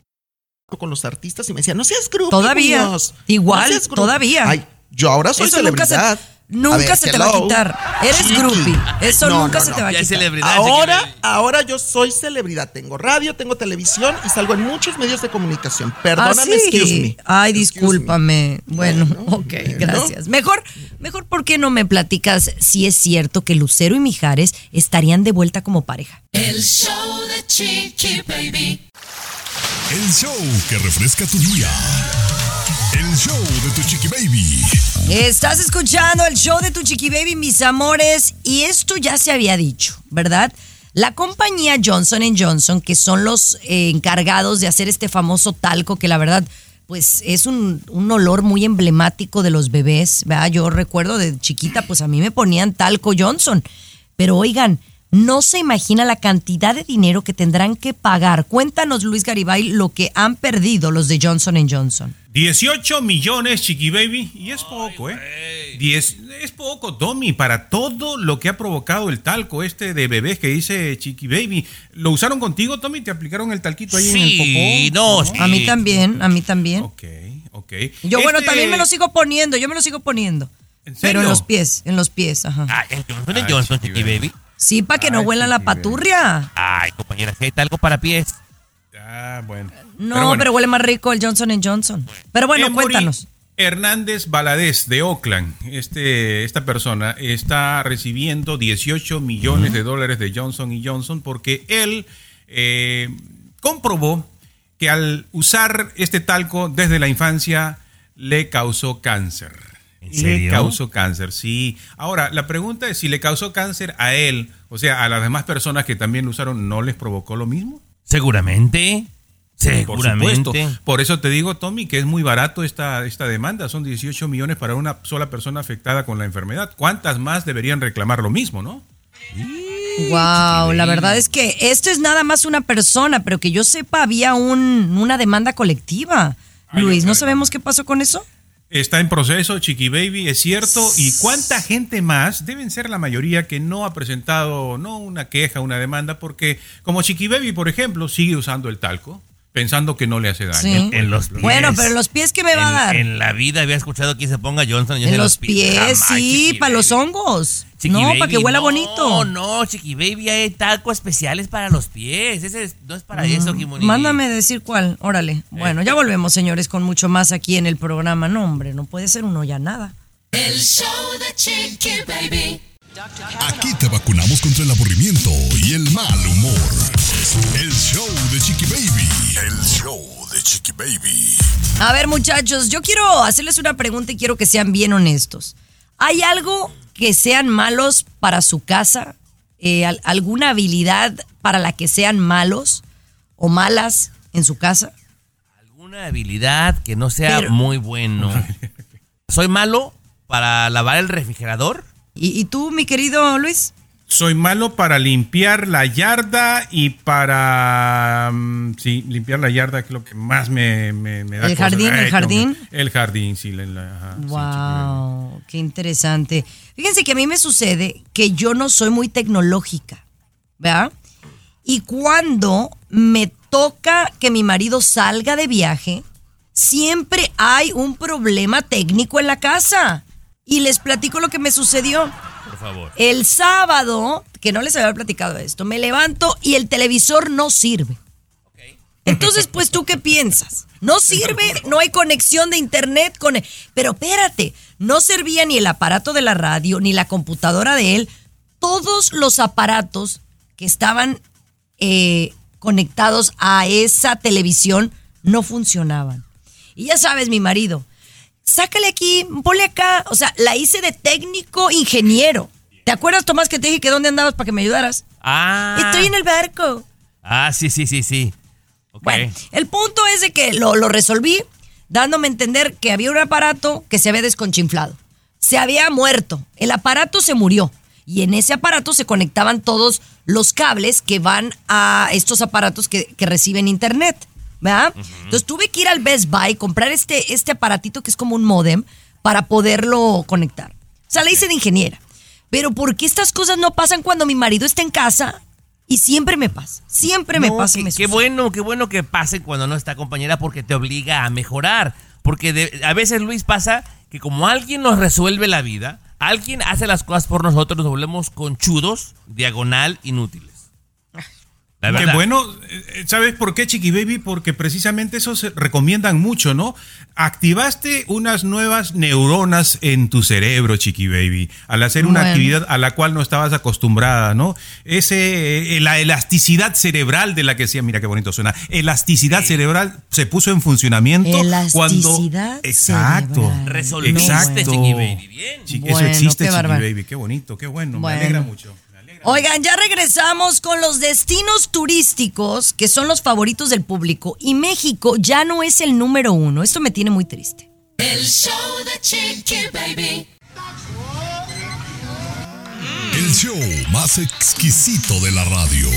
con los artistas y me decían, no seas groupie. Todavía. Igual, seas groupie". todavía. Ay, yo ahora soy Eso nunca se- celebridad. Nunca ver, se te va a quitar. Eres groupie. Eso nunca se te va a quitar. celebridad, Ahora, ahora yo soy celebridad. Tengo radio, tengo televisión y salgo en muchos medios de comunicación. ¿Ah, Perdóname, sí? excuse me. Ay, discúlpame. Bueno, [laughs] ok, gracias. Mejor, mejor, ¿por qué no me platicas si es cierto que Lucero y Mijares estarían de vuelta como pareja? El show de Chiqui Baby. El show que refresca tu día. El show de tu chiqui baby. Estás escuchando el show de tu chiqui baby, mis amores, y esto ya se había dicho, ¿verdad? La compañía Johnson Johnson, que son los eh, encargados de hacer este famoso talco, que la verdad, pues es un, un olor muy emblemático de los bebés, ¿verdad? Yo recuerdo de chiquita, pues a mí me ponían talco Johnson, pero oigan, no se imagina la cantidad de dinero que tendrán que pagar. Cuéntanos, Luis Garibay, lo que han perdido los de Johnson Johnson. 18 millones, Chiqui Baby. Y es poco, ¿eh? 10, es poco, Tommy, para todo lo que ha provocado el talco este de bebés que dice Chiqui Baby. ¿Lo usaron contigo, Tommy? ¿Te aplicaron el talquito ahí en el Sí, popó? no, A mí también, a mí también. Ok, ok. Yo, bueno, Este- también me lo sigo poniendo, yo me lo sigo poniendo. ¿En Pero en los pies, en los pies, ajá. Ah, Johnson es Johnson, Chiqui Baby. Sí, para que no huela la paturria. Ay, compañera, si hay talco para pies. Ah, bueno. No, Pero huele más rico el Johnson Johnson. Pero bueno, Emory cuéntanos. Hernández Valadez de Oakland, este, esta persona está recibiendo 18 millones de dólares de Johnson y Johnson porque él eh, comprobó que al usar este talco desde la infancia le causó cáncer. ¿En Le serio? causó cáncer, sí. Ahora, la pregunta es si le causó cáncer a él, o sea, a las demás personas que también lo usaron, ¿no les provocó lo mismo? Seguramente. Por Seguramente. supuesto. Por eso te digo, Tommy, que es muy barato esta, esta demanda. Son 18 millones para una sola persona afectada con la enfermedad. ¿Cuántas más deberían reclamar lo mismo, no? Wow, la verdad es que esto es nada más una persona, pero que yo sepa había un, una demanda colectiva. Ay, Luis, ¿no sabemos qué pasó con eso? Está en proceso, Chiqui Baby, es cierto. ¿Y cuánta gente más? Deben ser la mayoría que no ha presentado, no una queja, una demanda, porque como Chiqui Baby, por ejemplo, sigue usando el talco, pensando que no le hace daño. Sí. En los pies. Bueno, pero los pies, ¿qué me va a En- dar? En, la vida había escuchado que se ponga Johnson Johnson En los pies, sí, para los hongos. Chiqui no, Baby, para que huela no, bonito. No, Chiqui Baby, hay talco especiales para los pies. Ese es- no es para eso, Jimoni. Mm, Mándame decir cuál, órale. Bueno, ya volvemos, señores, con mucho más aquí en el programa. No, hombre, no puede ser uno ya nada. El show de Chiqui Baby. Aquí te vacunamos contra el aburrimiento y el mal humor. El show de Chiqui Baby. El show de Chiqui Baby. A ver, muchachos, yo quiero hacerles una pregunta y quiero que sean bien honestos. ¿Hay algo que sean malos para su casa? Eh, al- ¿Alguna habilidad para la que sean malos o malas en su casa? Una habilidad que no sea Pero- muy bueno. [laughs] Soy malo para lavar el refrigerador. ¿Y, y tú, mi querido Luis? Soy malo para limpiar la yarda y para. mm, sí, limpiar la yarda, que es lo que más me, me, me da. ¿El cosa. jardín, el jardín? El jardín, sí. la- la- ajá, sí, Wow, qué interesante. Fíjense que a mí me sucede que yo no soy muy tecnológica, ¿verdad? Y cuando me toca que mi marido salga de viaje, siempre hay un problema técnico en la casa. Y les platico lo que me sucedió. Por favor. El sábado, que no les había platicado esto, me levanto y el televisor no sirve. Entonces, pues tú qué piensas? No sirve, no hay conexión de internet con él. Pero espérate, no servía ni el aparato de la radio, ni la computadora de él. Todos los aparatos que estaban eh, conectados a esa televisión no funcionaban. Y ya sabes, mi marido, sácale aquí, ponle acá. O sea, la hice de técnico ingeniero. ¿Te acuerdas, Tomás, que te dije que dónde andabas para que me ayudaras? Ah. Estoy en el barco. Ah, sí, sí, sí, sí. Ok. Bueno, el punto es de que lo, lo resolví dándome a entender que había un aparato que se había desconchinflado. Se había muerto. El aparato se murió. Y en ese aparato se conectaban todos los cables que van a estos aparatos que, que reciben internet. ¿Verdad? Entonces tuve que ir al Best Buy, comprar este, este aparatito que es como un modem para poderlo conectar. O sea, la hice de ingeniera. Pero ¿por qué estas cosas no pasan cuando mi marido está en casa? Y siempre me pasa. Siempre me pasa. y Qué, me qué sucede. bueno, qué bueno que pase cuando no está compañera porque te obliga a mejorar. Porque de- a veces, Luis, pasa que como alguien nos resuelve la vida, alguien hace las cosas por nosotros, nos volvemos conchudos, diagonal, inútiles. La Qué verdad. bueno, eh, ¿sabes por qué, Chiqui Baby? Porque precisamente eso se recomiendan mucho, ¿no? Activaste unas nuevas neuronas en tu cerebro, Chiqui Baby, al hacer una Bueno. actividad a la cual no estabas acostumbrada, ¿no? Ese, eh, la elasticidad cerebral de la que decía, mira qué bonito suena, elasticidad cerebral se puso en funcionamiento cuando... Elasticidad Exacto. cerebral. Resolviste. Chiqui Baby, bien. Chiqui- Bueno, eso existe, Chiqui. Baby, qué bonito, qué bueno, Bueno. me alegra mucho. Oigan, ya regresamos con los destinos turísticos que son los favoritos del público y México ya no es el número uno. Esto me tiene muy triste. El show de Chiqui Baby. El show más exquisito de la radio.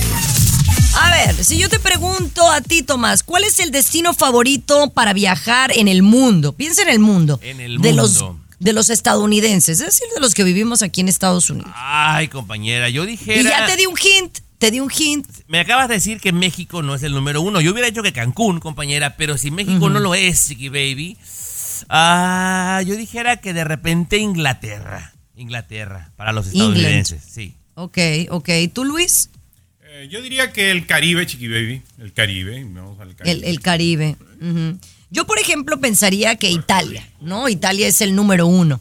A ver, si yo te pregunto a ti, Tomás, ¿cuál es el destino favorito para viajar en el mundo? Piensa en el mundo. En el De los, mundo. De los estadounidenses, es decir, de los que vivimos aquí en Estados Unidos. Ay, compañera, yo dijera... Y ya te di un hint, te di un hint. Me acabas de decir que México no es el número uno. Yo hubiera dicho que Cancún, compañera, pero si México no lo es, Chiqui Baby, ah, yo dijera que de repente Inglaterra. Inglaterra, para los England. estadounidenses, sí. Ok, ok. ¿Tú, Luis? Eh, yo diría que el Caribe, Chiqui Baby, el Caribe, vamos al Caribe. El, el Caribe. Ujú. Yo, por ejemplo, pensaría que Italia, ¿no? Italia es el número uno.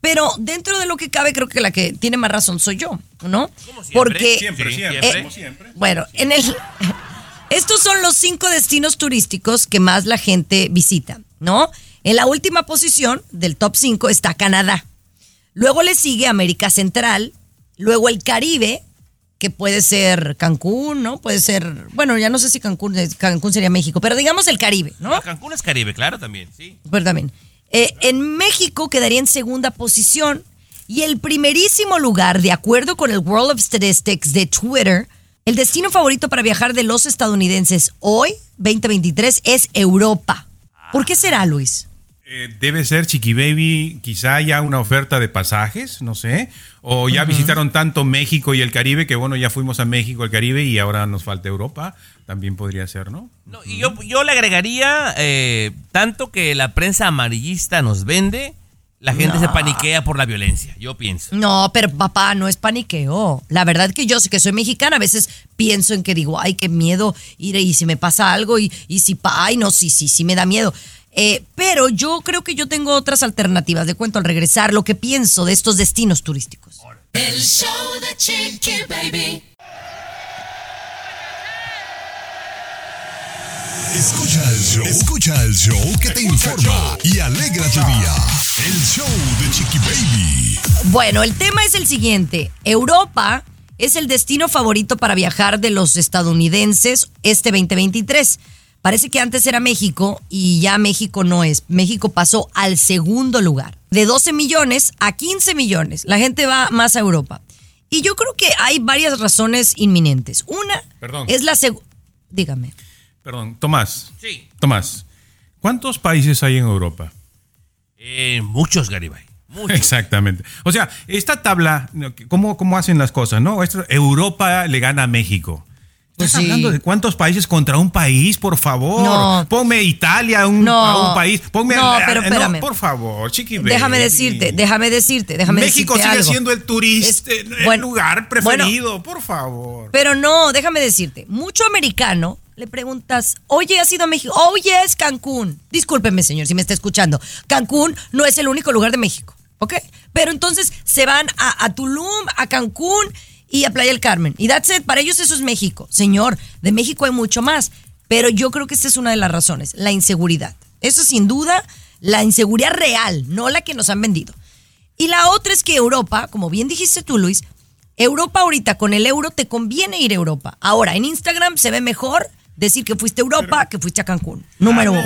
Pero dentro de lo que cabe, creo que la que tiene más razón soy yo, ¿no? Porque. Siempre, Sí, siempre, siempre. como siempre. Bueno, en el. [laughs] Estos son los cinco destinos turísticos que más la gente visita, ¿no? En la última posición del top 5 está Canadá. Luego le sigue América Central. Luego el Caribe, que puede ser Cancún, ¿no? Puede ser. Bueno, ya no sé si Cancún, Cancún sería México, pero digamos el Caribe, ¿no? Cancún es Caribe, claro, también, sí. Pero también. Eh, en México quedaría en segunda posición. Y el primerísimo lugar, de acuerdo con el World of Statistics de Twitter, el destino favorito para viajar de los estadounidenses hoy, 2023, es Europa. ¿Por qué será, Luis? Eh, debe ser Chiqui Baby, quizá haya una oferta de pasajes, no sé. O ya visitaron tanto México y el Caribe que bueno, ya fuimos a México, el Caribe y ahora nos falta Europa. También podría ser, ¿no? No, y yo, yo le agregaría eh, tanto que la prensa amarillista nos vende, la gente No. se paniquea por la violencia, yo pienso. No, pero papá, no es paniqueo. La verdad que yo sé que soy mexicana, a veces pienso en que digo, ay, qué miedo, ir y si me pasa algo y, y si, ay, no, sí, sí, sí me da miedo. Eh, pero yo creo que yo tengo otras alternativas. De cuento al regresar lo que pienso de estos destinos turísticos. El show de Chiqui Baby. Escucha el show. Escucha el show que te informa y alegra tu día. El show de Chiqui Baby. Bueno, el tema es el siguiente. Europa es el destino favorito para viajar de los estadounidenses este 2023. Parece que antes era México y ya México no es. México pasó al segundo lugar. De 12 millones a 15 millones. La gente va más a Europa. Y yo creo que hay varias razones inminentes. Una Perdón. es la segunda... Dígame. Perdón, Tomás. Sí. Tomás, ¿cuántos países hay en Europa? Eh, muchos, Garibay. Exactamente. O sea, esta tabla, ¿cómo, cómo hacen las cosas? ¿no? Esto- Europa le gana a México. Pues Estás sí. hablando de cuántos países contra un país, por favor. No. Ponme Italia un, No. a un país. Ponme No, a- pero espérame. por favor, chiqui. Déjame decirte, déjame decirte, déjame México decirte sigue algo. siendo el turista, Es- el bueno, lugar bueno, preferido, por favor. Pero no, déjame decirte, mucho americano le preguntas, oye, ¿has ido a México? Oye, es Cancún. Discúlpeme, señor, si me está escuchando. Cancún no es el único lugar de México, ¿ok? Pero entonces se van a, a Tulum, a Cancún y a Playa del Carmen. Y that's it, para ellos eso es México. Señor, de México hay mucho más. Pero yo creo que esta es una de las razones, la inseguridad. Eso sin duda, la inseguridad real, no la que nos han vendido. Y la otra es que Europa, como bien dijiste tú, Luis, Europa ahorita con el euro te conviene ir a Europa. Ahora, en Instagram se ve mejor decir que fuiste a Europa que fuiste a Cancún. Número uno.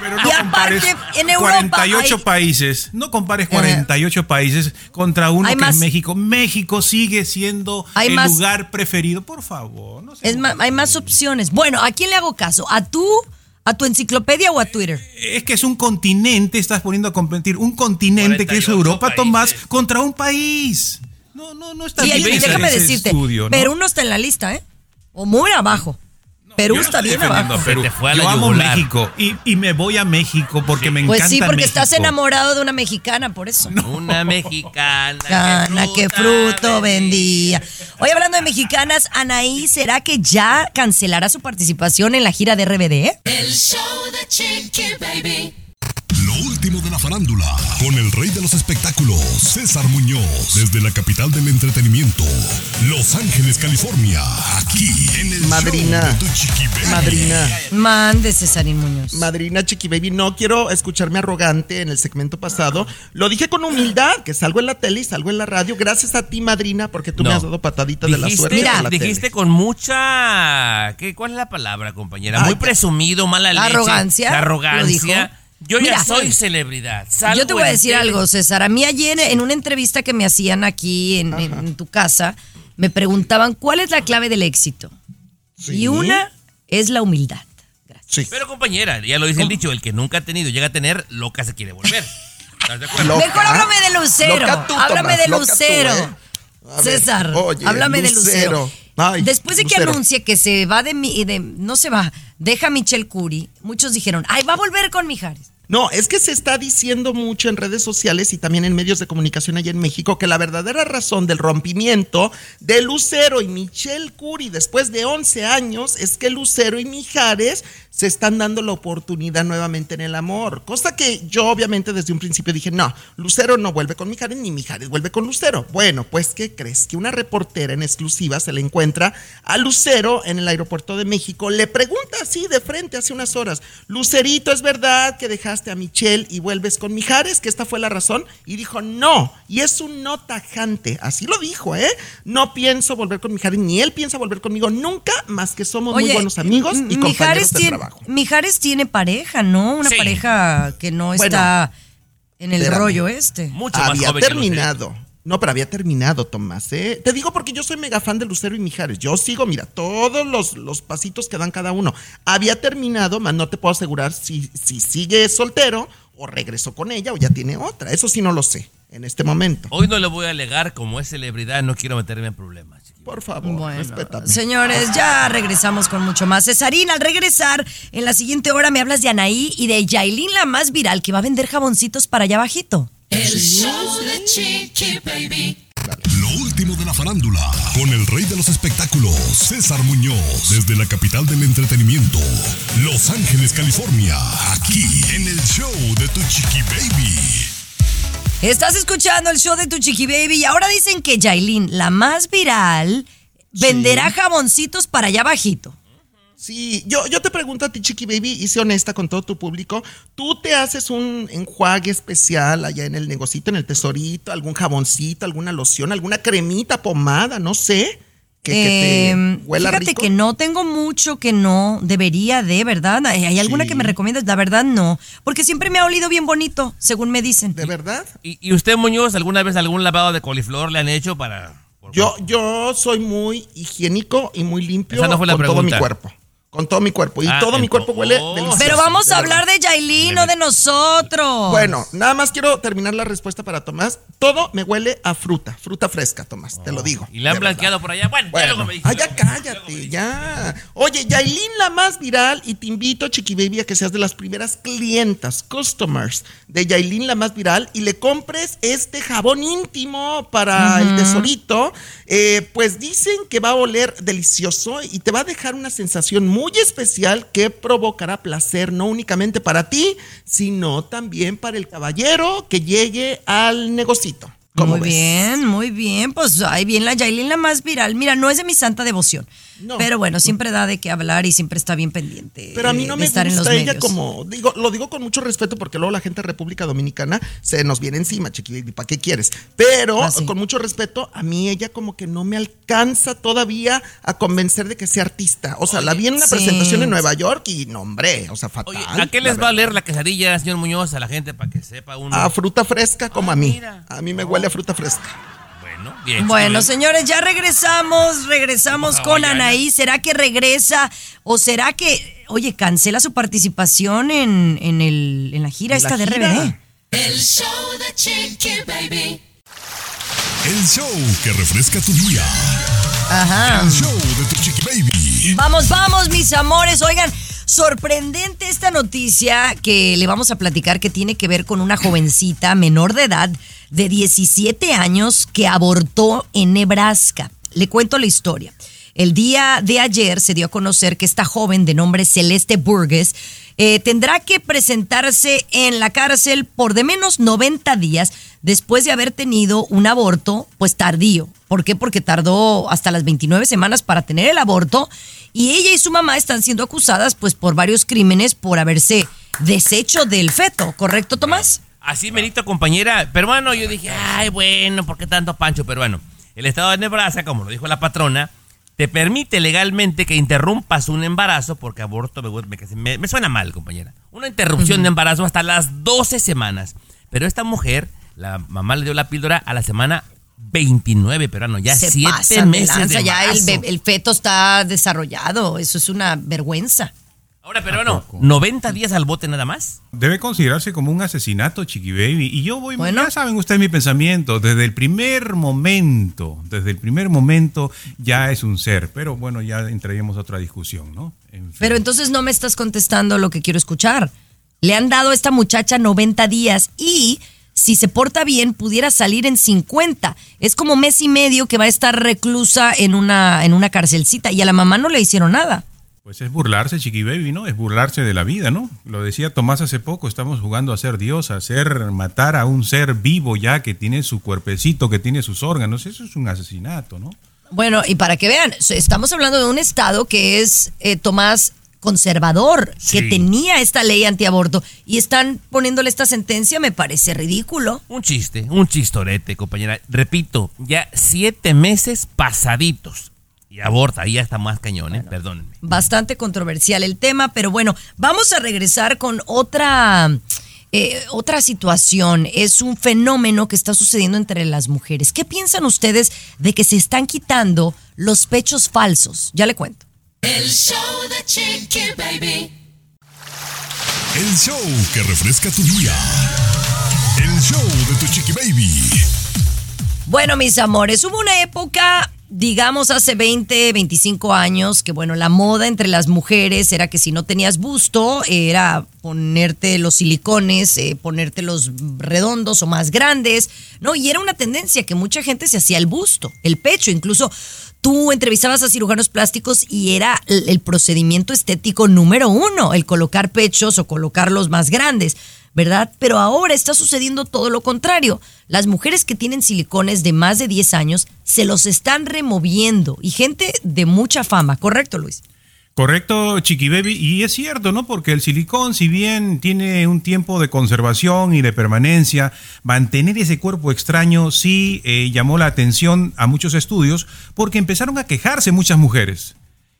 Pero y aparte, en Europa 48 hay- países. No compares 48 países contra uno Hay que más- es México. México sigue siendo Hay el más- lugar preferido, por favor. no es ma- hay más opciones. Bueno, ¿a quién le hago caso? ¿A tú, a tu enciclopedia o a Twitter? Es que es un continente, estás poniendo a competir un continente que es 48 Europa, Tomás, contra un país. No, no, no está Y bien déjame ese decirte, estudio, ¿no? Perú no está en la lista, ¿eh? O muy abajo. Perú Yo está bien abajo. Perú. Te fue a la Yo amo. México y, y me voy a México porque me Pues encanta sí, porque México. estás enamorado de una mexicana, por eso. Una mexicana. Mexicana, qué fruto vendía. Hoy hablando de mexicanas, Anaí, ¿será que ya cancelará su participación en la gira de RBD? El show de Chiqui Baby. Lo último de la farándula, con el rey de los espectáculos, César Muñoz, desde la capital del entretenimiento, Los Ángeles, California, aquí en el Madrina. show de tu Chiqui Baby. Madrina. Mande, Cesarín Muñoz. Madrina Chiqui Baby, no quiero escucharme arrogante en el segmento pasado. Lo dije con humildad, que salgo en la tele y salgo en la radio. Gracias a ti, Madrina, porque tú No. me has dado pataditas de la suerte. por la dijiste tele. con mucha. ¿qué, ¿Cuál es la palabra, compañera? Muy Ay, presumido, mala leche. Arrogancia, Arrogancia. Yo Mira, ya soy celebridad. salgo Yo te voy a decir tele. algo, César. A mí ayer en una entrevista que me hacían aquí en, en- en tu casa, me preguntaban cuál es la clave del éxito. Y una es la humildad. Pero, compañera, ya lo dice el dicho: el que nunca ha tenido llega a tener, loca se quiere volver. ¿Estás de acuerdo? Mejor háblame de Lucero. Tú, háblame Tomás, de tú, Lucero. ¿eh? Ver, César, oye, háblame de Lucero. Ay, Después de que Lucero. anuncie que se va de mi, de, no se va, deja a Michelle Curry, muchos dijeron, ay, va a volver con Mijares. No, es que se está diciendo mucho en redes sociales y también en medios de comunicación allá en México que la verdadera razón del rompimiento de Lucero y Michelle Curry después de 11 años es que Lucero y Mijares se están dando la oportunidad nuevamente en el amor. Cosa que yo obviamente desde un principio dije, no, Lucero no vuelve con Mijares ni Mijares vuelve con Lucero. Bueno, pues ¿qué crees? Que una reportera en exclusiva se le encuentra a Lucero en el aeropuerto de México, le pregunta así de frente hace unas horas, Lucerito, ¿es verdad que dejaste a Michelle y vuelves con Mijares? Que esta fue la razón. Y dijo, no. Y es un no tajante. Así lo dijo, ¿eh? No pienso volver con Mijares, ni él piensa volver conmigo nunca, más que somos muy buenos amigos y compañeros Mijares de tiene, trabajo. Mijares tiene pareja, ¿no? Una Sí. pareja que no Bueno, está en el espérame. rollo este. había terminado. No, pero había terminado, Tomás. ¿eh? Te digo porque yo soy mega fan de Lucero y Mijares. Yo sigo, mira, todos los, los pasitos que dan cada uno. Había terminado, más no te puedo asegurar si, si sigue soltero o regresó con ella o ya tiene otra. Eso sí no lo sé en este momento. Hoy no le voy a alegar, como es celebridad, no quiero meterme en problemas. Por favor, Bueno, respétame. señores, ya regresamos con mucho más. Cesarín, al regresar, en la siguiente hora me hablas de Anaí y de Yailin, la más viral, que va a vender jaboncitos para allá bajito. El show de Chiqui Baby. Lo último de la farándula, con el rey de los espectáculos, César Muñoz, desde la capital del entretenimiento, Los Ángeles, California, aquí en el show de tu Chiqui Baby. Estás escuchando el show de tu chiqui baby y ahora dicen que Yailin, la más viral, venderá jaboncitos para allá bajito. Sí, yo, yo te pregunto a ti, Chiqui Baby, y sé honesta con todo tu público. ¿Tú te haces un enjuague especial allá en el negocito, en el tesorito, algún jaboncito, alguna loción, alguna cremita, pomada, no sé? Que, que te Eh, huela fíjate rico. que no tengo mucho que no debería de, ¿verdad? ¿Hay hay alguna Sí. que me recomiendas? La verdad no, porque siempre me ha olido bien bonito, según me dicen. ¿De verdad? ¿Y, y usted, Muñoz, alguna vez algún lavado de coliflor le han hecho para...? Yo, yo soy muy higiénico y muy limpio Esa no fue la con todo mi cuerpo. Con todo mi cuerpo. Y Ah, todo mi cuerpo huele oh. delicioso. Pero vamos a hablar de Yailin, no de nosotros. Bueno, nada más quiero terminar la respuesta para Tomás. Todo me huele a fruta, fruta fresca, Tomás, te lo digo. Y la han verdad. blanqueado por allá. Bueno, ya luego me dices. Ah, ya cállate, ya. Oye, Yailin la más viral y te invito, Chiqui Baby, a que seas de las primeras clientas, customers de Yailin la más viral y le compres este jabón íntimo para el tesorito. Eh, pues dicen que va a oler delicioso y te va a dejar una sensación muy especial que provocará placer no únicamente para ti, sino también para el caballero que llegue al negocito. ¿Cómo Muy ves? bien, muy bien. Pues ahí bien la Yailin, la más viral. Mira, no es de mi santa devoción. No. Pero bueno, siempre da de qué hablar y siempre está bien pendiente. Pero a mí no de me gusta ella medios. como, digo, lo digo con mucho respeto porque luego la gente de República Dominicana se nos viene encima, chiqui baby, ¿para qué quieres? Pero Ah, sí. con mucho respeto, a mí ella como que no me alcanza todavía a convencer de que sea artista. O sea, la vi en una sí. presentación en Nueva York y no, hombre, o sea, fatal. Oye, ¿a qué les va a leer la quesadilla, señor Muñoz, a la gente para que sepa uno? A fruta fresca como Ah, a mí. mira. A mí me huele a fruta fresca. Bueno, bien. Bueno, señores, ya regresamos, regresamos con. Anaí. ¿Será que regresa o será que, oye, cancela su participación en, en, el, en la gira En la esta de gira. RBD? El show de Chiqui Baby. El show que refresca tu día. Ajá. El show de tu chiqui baby. Vamos, vamos, mis amores. Oigan, sorprendente esta noticia que le vamos a platicar que tiene que ver con una jovencita menor de edad de 17 años que abortó en Nebraska. Le cuento la historia. El día de ayer se dio a conocer que esta joven de nombre Celeste Burgess eh, tendrá que presentarse en la cárcel por de menos 90 días después de haber tenido un aborto, pues tardío. ¿Por qué? Porque tardó hasta las 29 semanas para tener el aborto y ella y su mamá están siendo acusadas pues por varios crímenes por haberse deshecho del feto, ¿correcto, Tomás? Así merito, compañera. Peruano, yo dije, ay, bueno, ¿por qué tanto pancho peruano? El estado de Nebraska, como lo dijo la patrona, te permite legalmente que interrumpas un embarazo, porque aborto me, me- me suena mal, compañera. Una interrupción de embarazo hasta las 12 semanas. Pero esta mujer, la mamá le dio la píldora a la semana 29, peruano, ya Se 7 pasan de meses de lanza, ya el, el feto está desarrollado, eso es una vergüenza. Ahora, peruano, 90 días al bote nada más. Debe considerarse como un asesinato, Chiqui Baby. Y yo voy, Bueno. ya saben ustedes mi pensamiento, desde el primer momento, desde el primer momento ya es un ser. Pero bueno, ya entraríamos a otra discusión, ¿no? En fin. Pero entonces no me estás contestando lo que quiero escuchar. Le han dado a esta muchacha 90 días y si se porta bien pudiera salir en 50. Es como mes y medio que va a estar reclusa en una, en una carcelcita y a la mamá no le hicieron nada. Pues es burlarse, Chiqui Baby, ¿no? Es burlarse de la vida, ¿no? Lo decía Tomás hace poco, estamos jugando a ser Dios, a ser, matar a un ser vivo ya que tiene su cuerpecito, que tiene sus órganos. Eso es un asesinato, ¿no? Bueno, y para que vean, estamos hablando de un estado que es, eh, Tomás, conservador, que tenía esta ley antiaborto y están poniéndole esta sentencia, me parece ridículo. Un chiste, un chistorete, compañera. Repito, ya siete meses pasaditos. Y aborta, ahí ya está más cañón, ¿eh? Perdónenme. bastante controversial el tema, pero bueno, vamos a regresar con otra, eh, otra situación. Es un fenómeno que está sucediendo entre las mujeres. ¿Qué piensan ustedes de que se están quitando los pechos falsos? Ya le cuento. El show de Chiqui Baby. El show que refresca tu día. El show de tu chiqui baby. Bueno, mis amores, hubo una época, digamos hace 20, 25 años, que bueno, la moda entre las mujeres era que si no tenías busto, era ponerte los silicones, eh, ponerte los redondos o más grandes, ¿no? Y era una tendencia que mucha gente se hacía el busto, el pecho, incluso tú entrevistabas a cirujanos plásticos y era el, el procedimiento estético número uno, el colocar pechos o colocarlos más grandes. ¿Verdad? Pero ahora está sucediendo todo lo contrario. Las mujeres que tienen silicones de más de 10 años se los están removiendo y gente de mucha fama, ¿correcto, Luis? Correcto, Chiqui Baby, y es cierto, ¿no? Porque el silicón, si bien tiene un tiempo de conservación y de permanencia, mantener ese cuerpo extraño sí eh, llamó la atención a muchos estudios porque empezaron a quejarse muchas mujeres.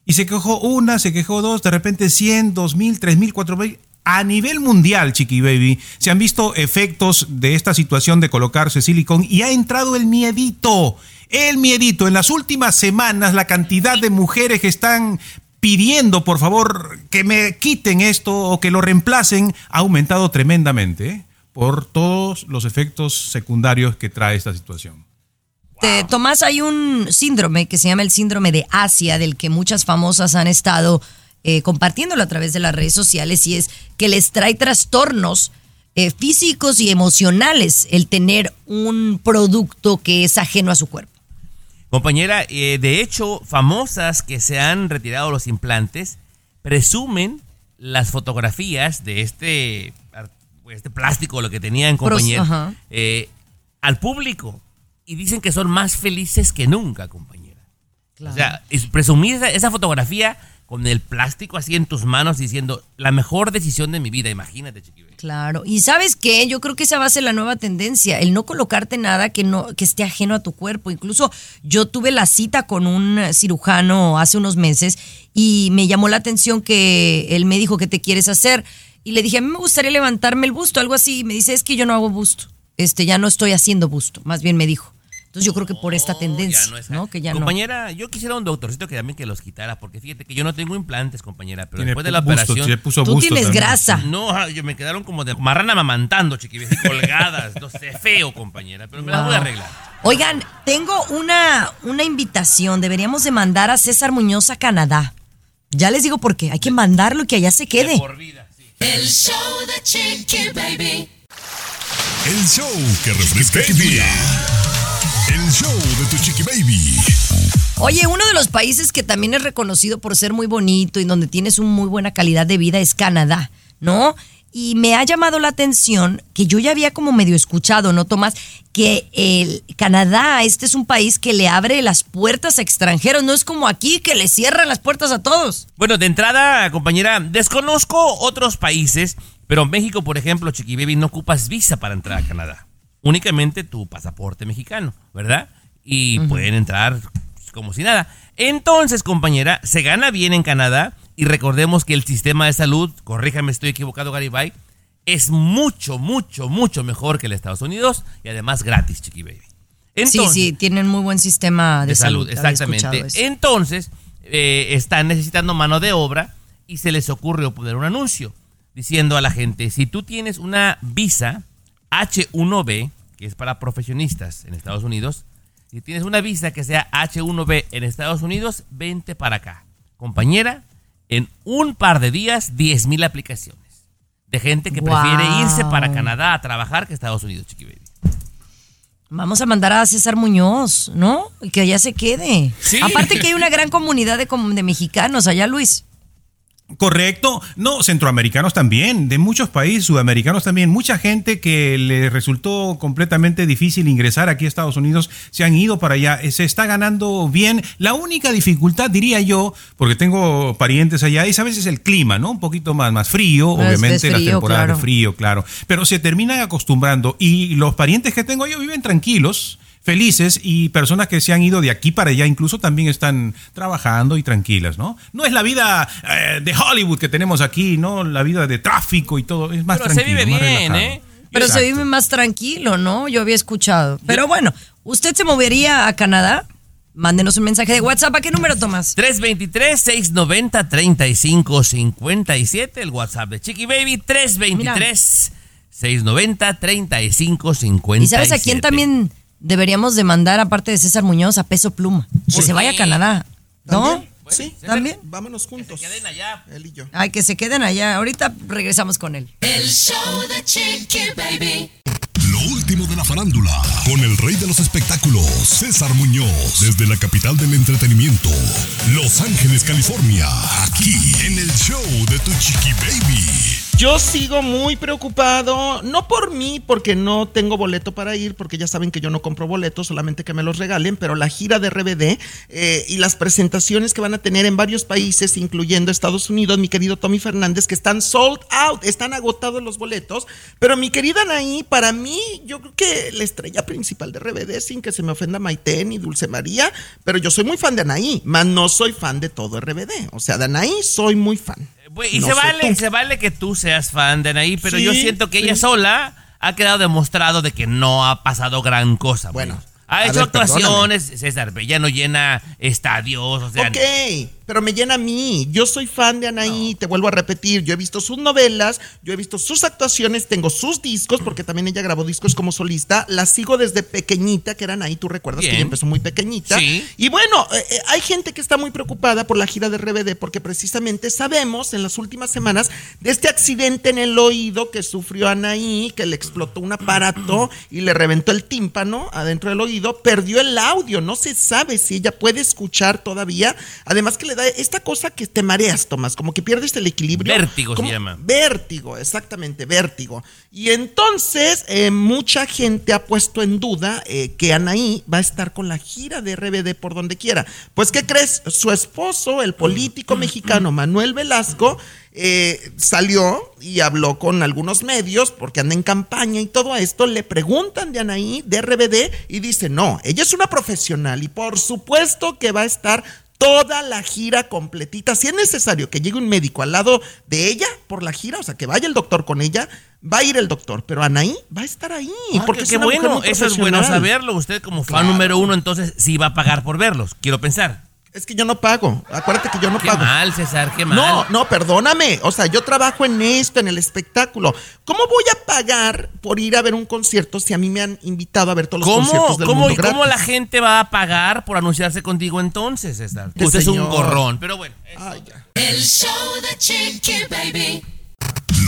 Y se quejó una, se quejó dos, de repente 100, 2000, 3000, 4000. A nivel mundial, Chiqui Baby, se han visto efectos de esta situación de colocarse silicón y ha entrado el miedito. El miedito. En las últimas semanas, la cantidad de mujeres que están pidiendo por favor que me quiten esto o que lo reemplacen ha aumentado tremendamente ¿eh? por todos los efectos secundarios que trae esta situación. Tomás, hay un síndrome que se llama el síndrome de Asia, del que muchas famosas han estado eh, compartiéndolo a través de las redes sociales, y es que les trae trastornos eh, físicos y emocionales el tener un producto que es ajeno a su cuerpo. Compañera, eh, de hecho, famosas que se han retirado los implantes presumen las fotografías de este, este plástico, lo que tenían, compañera, eh, al público y dicen que son más felices que nunca, compañera. O sea, es presumir esa, esa fotografía con el plástico así en tus manos diciendo la mejor decisión de mi vida, imagínate, chiqui. Claro, y sabes qué, yo creo que esa va a ser la nueva tendencia, el no colocarte nada que no que esté ajeno a tu cuerpo. Incluso yo tuve la cita con un cirujano hace unos meses y me llamó la atención que él me dijo que te quieres hacer y le dije, "A mí me gustaría levantarme el busto", algo así, y me dice, "Es que yo no hago busto." Este, ya no estoy haciendo busto, más bien me dijo. Entonces yo creo que por esta tendencia, ¿no? Que ya no. compañera, yo quisiera un doctorcito que también que los quitara, porque fíjate que yo no tengo implantes, compañera, pero Tiene después de la busto, operación... sí, puso Tú tienes también. grasa. No, ah, yo me quedaron como de marrana mamantando, chiqui, así colgadas, no sé, feo, compañera, pero me las voy a Wow. arreglar. Oigan, tengo una, una invitación. Deberíamos de mandar a César Muñoz a Canadá. Ya les digo por qué. Hay que mandarlo y que allá se quede. El show de Chiqui Baby. El show que refresca tu día. El show de tu chiqui baby. Oye, uno de los países que también es reconocido por ser muy bonito y donde tienes una muy buena calidad de vida es Canadá, ¿no? Y me ha llamado la atención que yo ya había como medio escuchado, ¿no, Tomás? Que el Canadá, este es un país que le abre las puertas a extranjeros, no es como aquí que le cierran las puertas a todos. Bueno, de entrada, compañera, desconozco otros países, pero México, por ejemplo, Chiqui Baby, no ocupas visa para entrar a Canadá. Únicamente tu pasaporte mexicano, ¿verdad? Y pueden entrar como si nada. Entonces, compañera, se gana bien en Canadá y recordemos que el sistema de salud, corríjame, estoy equivocado, Garibay, es mucho, mucho, mucho mejor que el de Estados Unidos y además gratis, Chiqui Baby. sí, sí, tienen muy buen sistema de, de salud, exactamente. Entonces, eh, están necesitando mano de obra y se les ocurrió poner un anuncio diciendo a la gente, si tú tienes una visa H1B, que es para profesionistas en Estados Unidos, si tienes una visa que sea H1B en Estados Unidos, vente para acá. Compañera, en un par de días, 10 mil aplicaciones de gente que prefiere irse para Canadá a trabajar que Estados Unidos, chiqui baby. Vamos a mandar a César Muñoz, ¿no? Y que allá se quede. Sí. Aparte que hay una gran comunidad de, de mexicanos allá, Luis. Correcto. No, centroamericanos también, de muchos países, sudamericanos también. Mucha gente que le resultó completamente difícil ingresar aquí a Estados Unidos se han ido para allá. Se está ganando bien. La única dificultad, diría yo, porque tengo parientes allá, es a veces el clima, ¿no? Un poquito más, más frío, obviamente, es las frío, temporadas claro. de frío, claro. Pero se terminan acostumbrando y los parientes que tengo yo viven tranquilos. Felices y personas que se han ido de aquí para allá incluso también están trabajando y tranquilas, ¿no? No es la vida eh, de Hollywood que tenemos aquí, ¿no? La vida de tráfico y todo, es más Pero se tranquilo, vive más bien, relajado. ¿eh? Pero se vive más tranquilo, ¿no? Yo había escuchado. Pero bueno, ¿usted se movería a Canadá? Mándenos un mensaje de WhatsApp. ¿A qué número, Tomás? 323-690-3557, el WhatsApp de Chiqui Baby, 323-690-3557. ¿Y sabes a quién también deberíamos de mandar, aparte de César Muñoz, a Peso Pluma? Que ¿Por se vaya a? Canadá. ¿No? ¿También? Sí, ¿También? Vámonos juntos. queden allá. Él y yo. Ay, que se queden allá. Ahorita regresamos con él. El show de Chiqui Baby. Lo último de la farándula, con el rey de los espectáculos, César Muñoz, desde la capital del entretenimiento, Los Ángeles, California, aquí en el show de tu chiqui baby. Yo sigo muy preocupado, no por mí, porque no tengo boleto para ir, porque ya saben que yo no compro boletos, solamente que me los regalen, pero la gira de RBD eh, y las presentaciones que van a tener en varios países, incluyendo Estados Unidos, mi querido Tommy Fernández, que están sold out, están agotados los boletos, pero mi querida Anaí, para mí, yo creo que la estrella principal de RBD, sin que se me ofenda Maite ni Dulce María, pero yo soy muy fan de Anaí, más no soy fan de todo RBD, o sea, de Anaí soy muy fan. Güey, Y No se vale, se vale que tú seas fan de Anaí, pero Sí, yo siento que ella sola ha quedado demostrado de que no ha pasado gran cosa. Bueno, ha hecho ver, perdóname. actuaciones, César, ya no llena estadios, o sea, Ok, pero me llena a mí. Yo soy fan de Anaí, te vuelvo a repetir. Yo he visto sus novelas, yo he visto sus actuaciones, tengo sus discos, porque también ella grabó discos como solista. La sigo desde pequeñita, que era Anaí, tú recuerdas que ella empezó muy pequeñita. Sí. Y bueno, eh, eh, hay gente que está muy preocupada por la gira de RBD, porque precisamente sabemos en las últimas semanas de este accidente en el oído que sufrió Anaí, que le explotó un aparato y le reventó el tímpano adentro del oído, perdió el audio, no se sabe si ella puede escuchar todavía. Además que le da esta cosa que te mareas, Tomás, como que pierdes el equilibrio. Vértigo se Como- llama. Vértigo, exactamente, vértigo. Y entonces eh, mucha gente ha puesto en duda eh, que Anaí va a estar con la gira de RBD por donde quiera. Pues, ¿qué crees? Su esposo, el político mexicano Manuel Velasco, eh, salió y habló con algunos medios porque anda en campaña y todo esto. Le preguntan de Anaí, de RBD, y dice, no, ella es una profesional y por supuesto que va a estar toda la gira completita. Si es necesario que llegue un médico al lado de ella por la gira, o sea, que vaya el doctor con ella, va a ir el doctor, pero Anaí va a estar ahí. Ah, porque qué es qué una mujer bueno, muy eso es bueno saberlo. Usted como fan Claro. número uno, entonces sí va a pagar por verlos, quiero pensar. Es que yo no pago. Acuérdate que yo no Qué pago. mal, César, qué mal. No, no, perdóname. O sea, yo trabajo en esto, en el espectáculo. ¿Cómo voy a pagar por ir a ver un concierto si a mí me han invitado a ver todos los ¿Cómo, conciertos del cómo, mundo cómo la gente va a pagar por anunciarse contigo entonces, César? Qué Usted es un gorrón, pero bueno. El show de Chiqui Baby.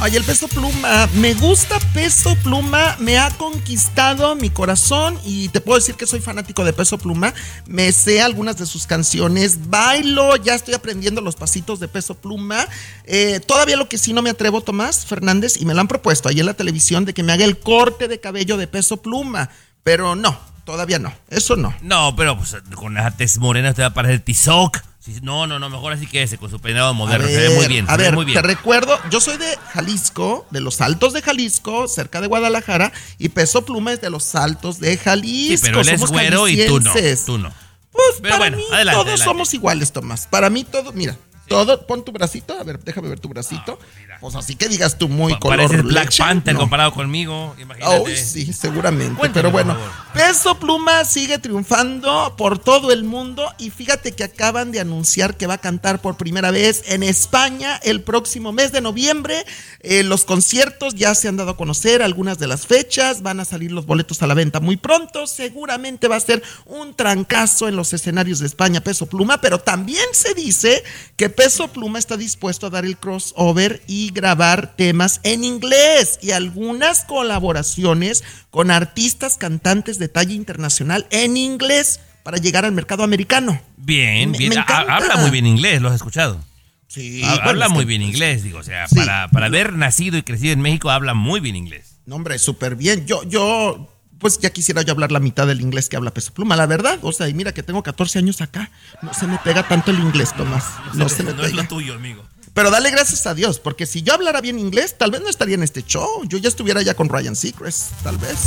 Ay, el peso pluma. Me gusta peso pluma. Me ha conquistado mi corazón. Y te puedo decir que soy fanático de peso pluma. Me sé algunas de sus canciones. Bailo. Ya estoy aprendiendo los pasitos de peso pluma. Eh, todavía lo que sí no me atrevo, Tomás Fernández, y me lo han propuesto ahí en la televisión, de que me haga el corte de cabello de peso pluma. Pero no, todavía no. Eso no. No, pero pues, con esa tez morena usted va a parecer Tizoc. No, no, no, mejor así que ese, con su peinado moderno. se ve muy bien, a ver, muy bien. te recuerdo, yo soy de Jalisco, de los Altos de Jalisco, cerca de Guadalajara, y Peso Pluma es de los Altos de Jalisco. Sí, pero él es somos güero y tú no, jaliscienses. tú no. Pues Pero para bueno, mí adelante, todos adelante. somos iguales, Tomás. Para mí todo, mira, todo, pon tu bracito, a ver, déjame ver tu bracito. pues así que digas tú muy Pa- color Black leche, Panther no. comparado conmigo, imagínate. Uy, sí, seguramente. Cuéntame, pero bueno. Peso Pluma sigue triunfando por todo el mundo y fíjate que acaban de anunciar que va a cantar por primera vez en España el próximo mes de noviembre. Eh, los conciertos ya se han dado a conocer algunas de las fechas, van a salir los boletos a la venta muy pronto. Seguramente va a ser un trancazo en los escenarios de España Peso Pluma, pero también se dice que Peso Pluma está dispuesto a dar el crossover y grabar temas en inglés y algunas colaboraciones con artistas cantantes de talla internacional en inglés para llegar al mercado americano. Bien, Me- bien. me. Habla muy bien inglés, ¿lo has escuchado? Sí, bueno, habla es muy que- bien inglés, digo, o sea, Sí. para, para haber nacido y crecido en México, habla muy bien inglés. No, hombre, súper bien. Yo, yo, pues ya quisiera yo hablar la mitad del inglés que habla Peso Pluma, la verdad. O sea, y mira que tengo 14 años acá. No se me pega tanto el inglés, Tomás. No se me no es pega. lo tuyo, amigo. Pero dale gracias a Dios, porque si yo hablara bien inglés, tal vez no estaría en este show. Yo ya estuviera ya con Ryan Seacrest, tal vez.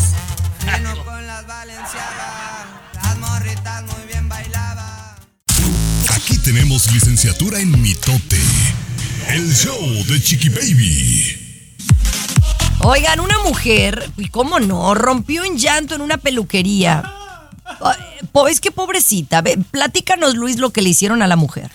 Aquí tenemos licenciatura en mitote. El show de Chiqui Baby. Oigan, una mujer, y cómo no, rompió en llanto en una peluquería. Es que pobrecita. Platícanos, Luis, lo que le hicieron a la mujer.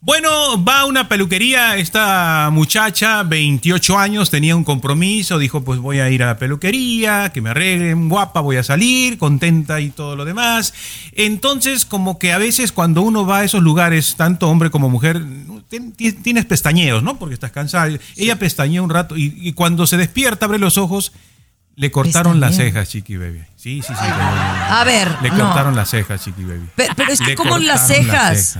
Bueno, va a una peluquería, esta muchacha, 28 años, tenía un compromiso, dijo pues voy a ir a la peluquería, que me arreglen, guapa, voy a salir, contenta y todo lo demás. Entonces, como que a veces cuando uno va a esos lugares, tanto hombre como mujer, tien- tien- tienes pestañeos, ¿no? Porque estás cansada. Ella pestañeó un rato y, y cuando se despierta, abre los ojos, le cortaron las cejas, Chiqui Baby. Sí, sí, sí. A ver, Le no. cortaron las cejas, Chiqui Baby. Pe- Pero, es que Le como las cejas.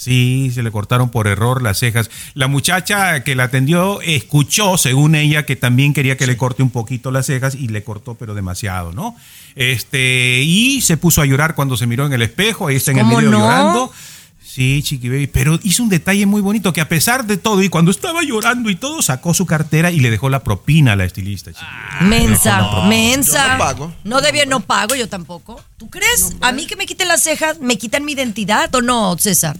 Sí, se le cortaron por error las cejas. La muchacha que la atendió escuchó, según ella, que también quería que le corte un poquito las cejas y le cortó, pero demasiado, ¿no? Este, y se puso a llorar cuando se miró en el espejo, ahí está en el ¿Cómo video no? llorando. Sí, Chiqui Baby, pero hizo un detalle muy bonito que a pesar de todo y cuando estaba llorando y todo, sacó su cartera y le dejó la propina a la estilista. Chiqui Baby. Mensa, No, mensa. yo no pago. No debía, no pago, yo tampoco. ¿Tú crees? a mí que me quiten las cejas, ¿me quitan mi identidad o no, César?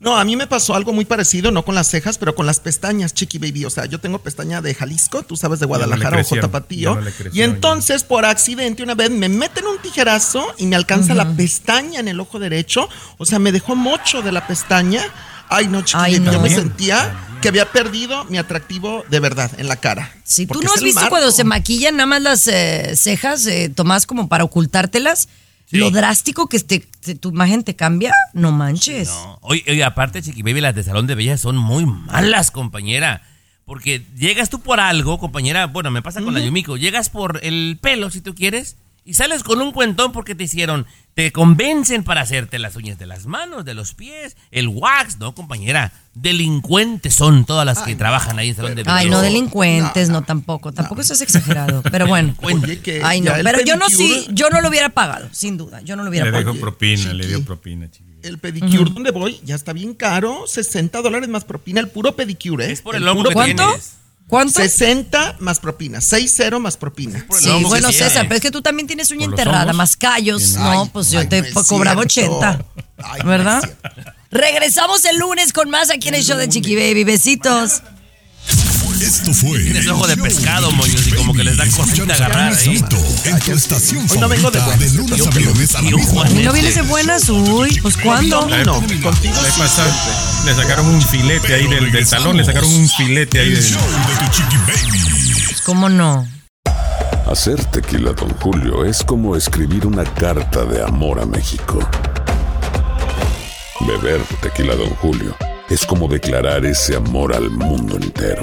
No, a mí me pasó algo muy parecido, no con las cejas, pero con las pestañas, chiqui baby. O sea, yo tengo pestaña de Jalisco, tú sabes de Guadalajara o crecieron, Tapatío. ya no y entonces, por accidente, una vez me meten un tijerazo y me alcanza la pestaña en el ojo derecho. O sea, me dejó mocho de la pestaña. Ay, no, chiqui Ay, baby, yo me sentía que había perdido mi atractivo de verdad en la cara. Si tú Porque no has visto marco. cuando se maquillan nada más las eh, cejas, eh, Tomás, como para ocultártelas, lo drástico que te- tu imagen te cambia, no manches. Oye, oye, aparte, Chiqui Baby, las de Salón de Belleza son muy malas, compañera. Porque llegas tú por algo, compañera, bueno, me pasa con la Yumiko, llegas por el pelo, si tú quieres, y sales con un cuentón porque te hicieron, te convencen para hacerte las uñas de las manos, de los pies, el wax, ¿no, compañera? Delincuentes son todas las que trabajan ahí en Salón de Belleza. Ay, no delincuentes, no, tampoco, tampoco eso es exagerado, pero [laughs] bueno. Oye, que Ay, no, el pero yo no sí, yo no lo hubiera pagado, sin duda, yo no lo hubiera Le pagado. dejo propina, le dio propina, chiqui. El pedicure donde voy ya está bien caro, 60 dólares más propina, el puro pedicure. ¿eh? Es por el hombro puro que pedicure. tienes. ¿Cuánto? 60 más propina, 60 más propina. Sí, bueno, César, pero es que tú también tienes uña ¿Por los enterrada, más callos. Ay, no, pues yo ay, te no cobraba cierto. 80. Ay, no ¿Verdad? es Regresamos el lunes con más aquí en el show de Chiqui Baby. Besitos. Esto fue. Tienes ojo de pescado, moños, y como que les da cosita agarrar ahí. En tu estación Hoy no vengo de favorita de, lunes a viernes a la misma ¿Y no vienes de buenas? Uy, pues ¿cuándo? Vez- la vez pasada le sacaron un filete ahí del, del talón, le sacaron un filete ahí del. Pues, ¿Cómo no? Hacer tequila, Don Julio, es como escribir una carta de amor a México. Beber tequila, Don Julio, es como declarar ese amor al mundo entero.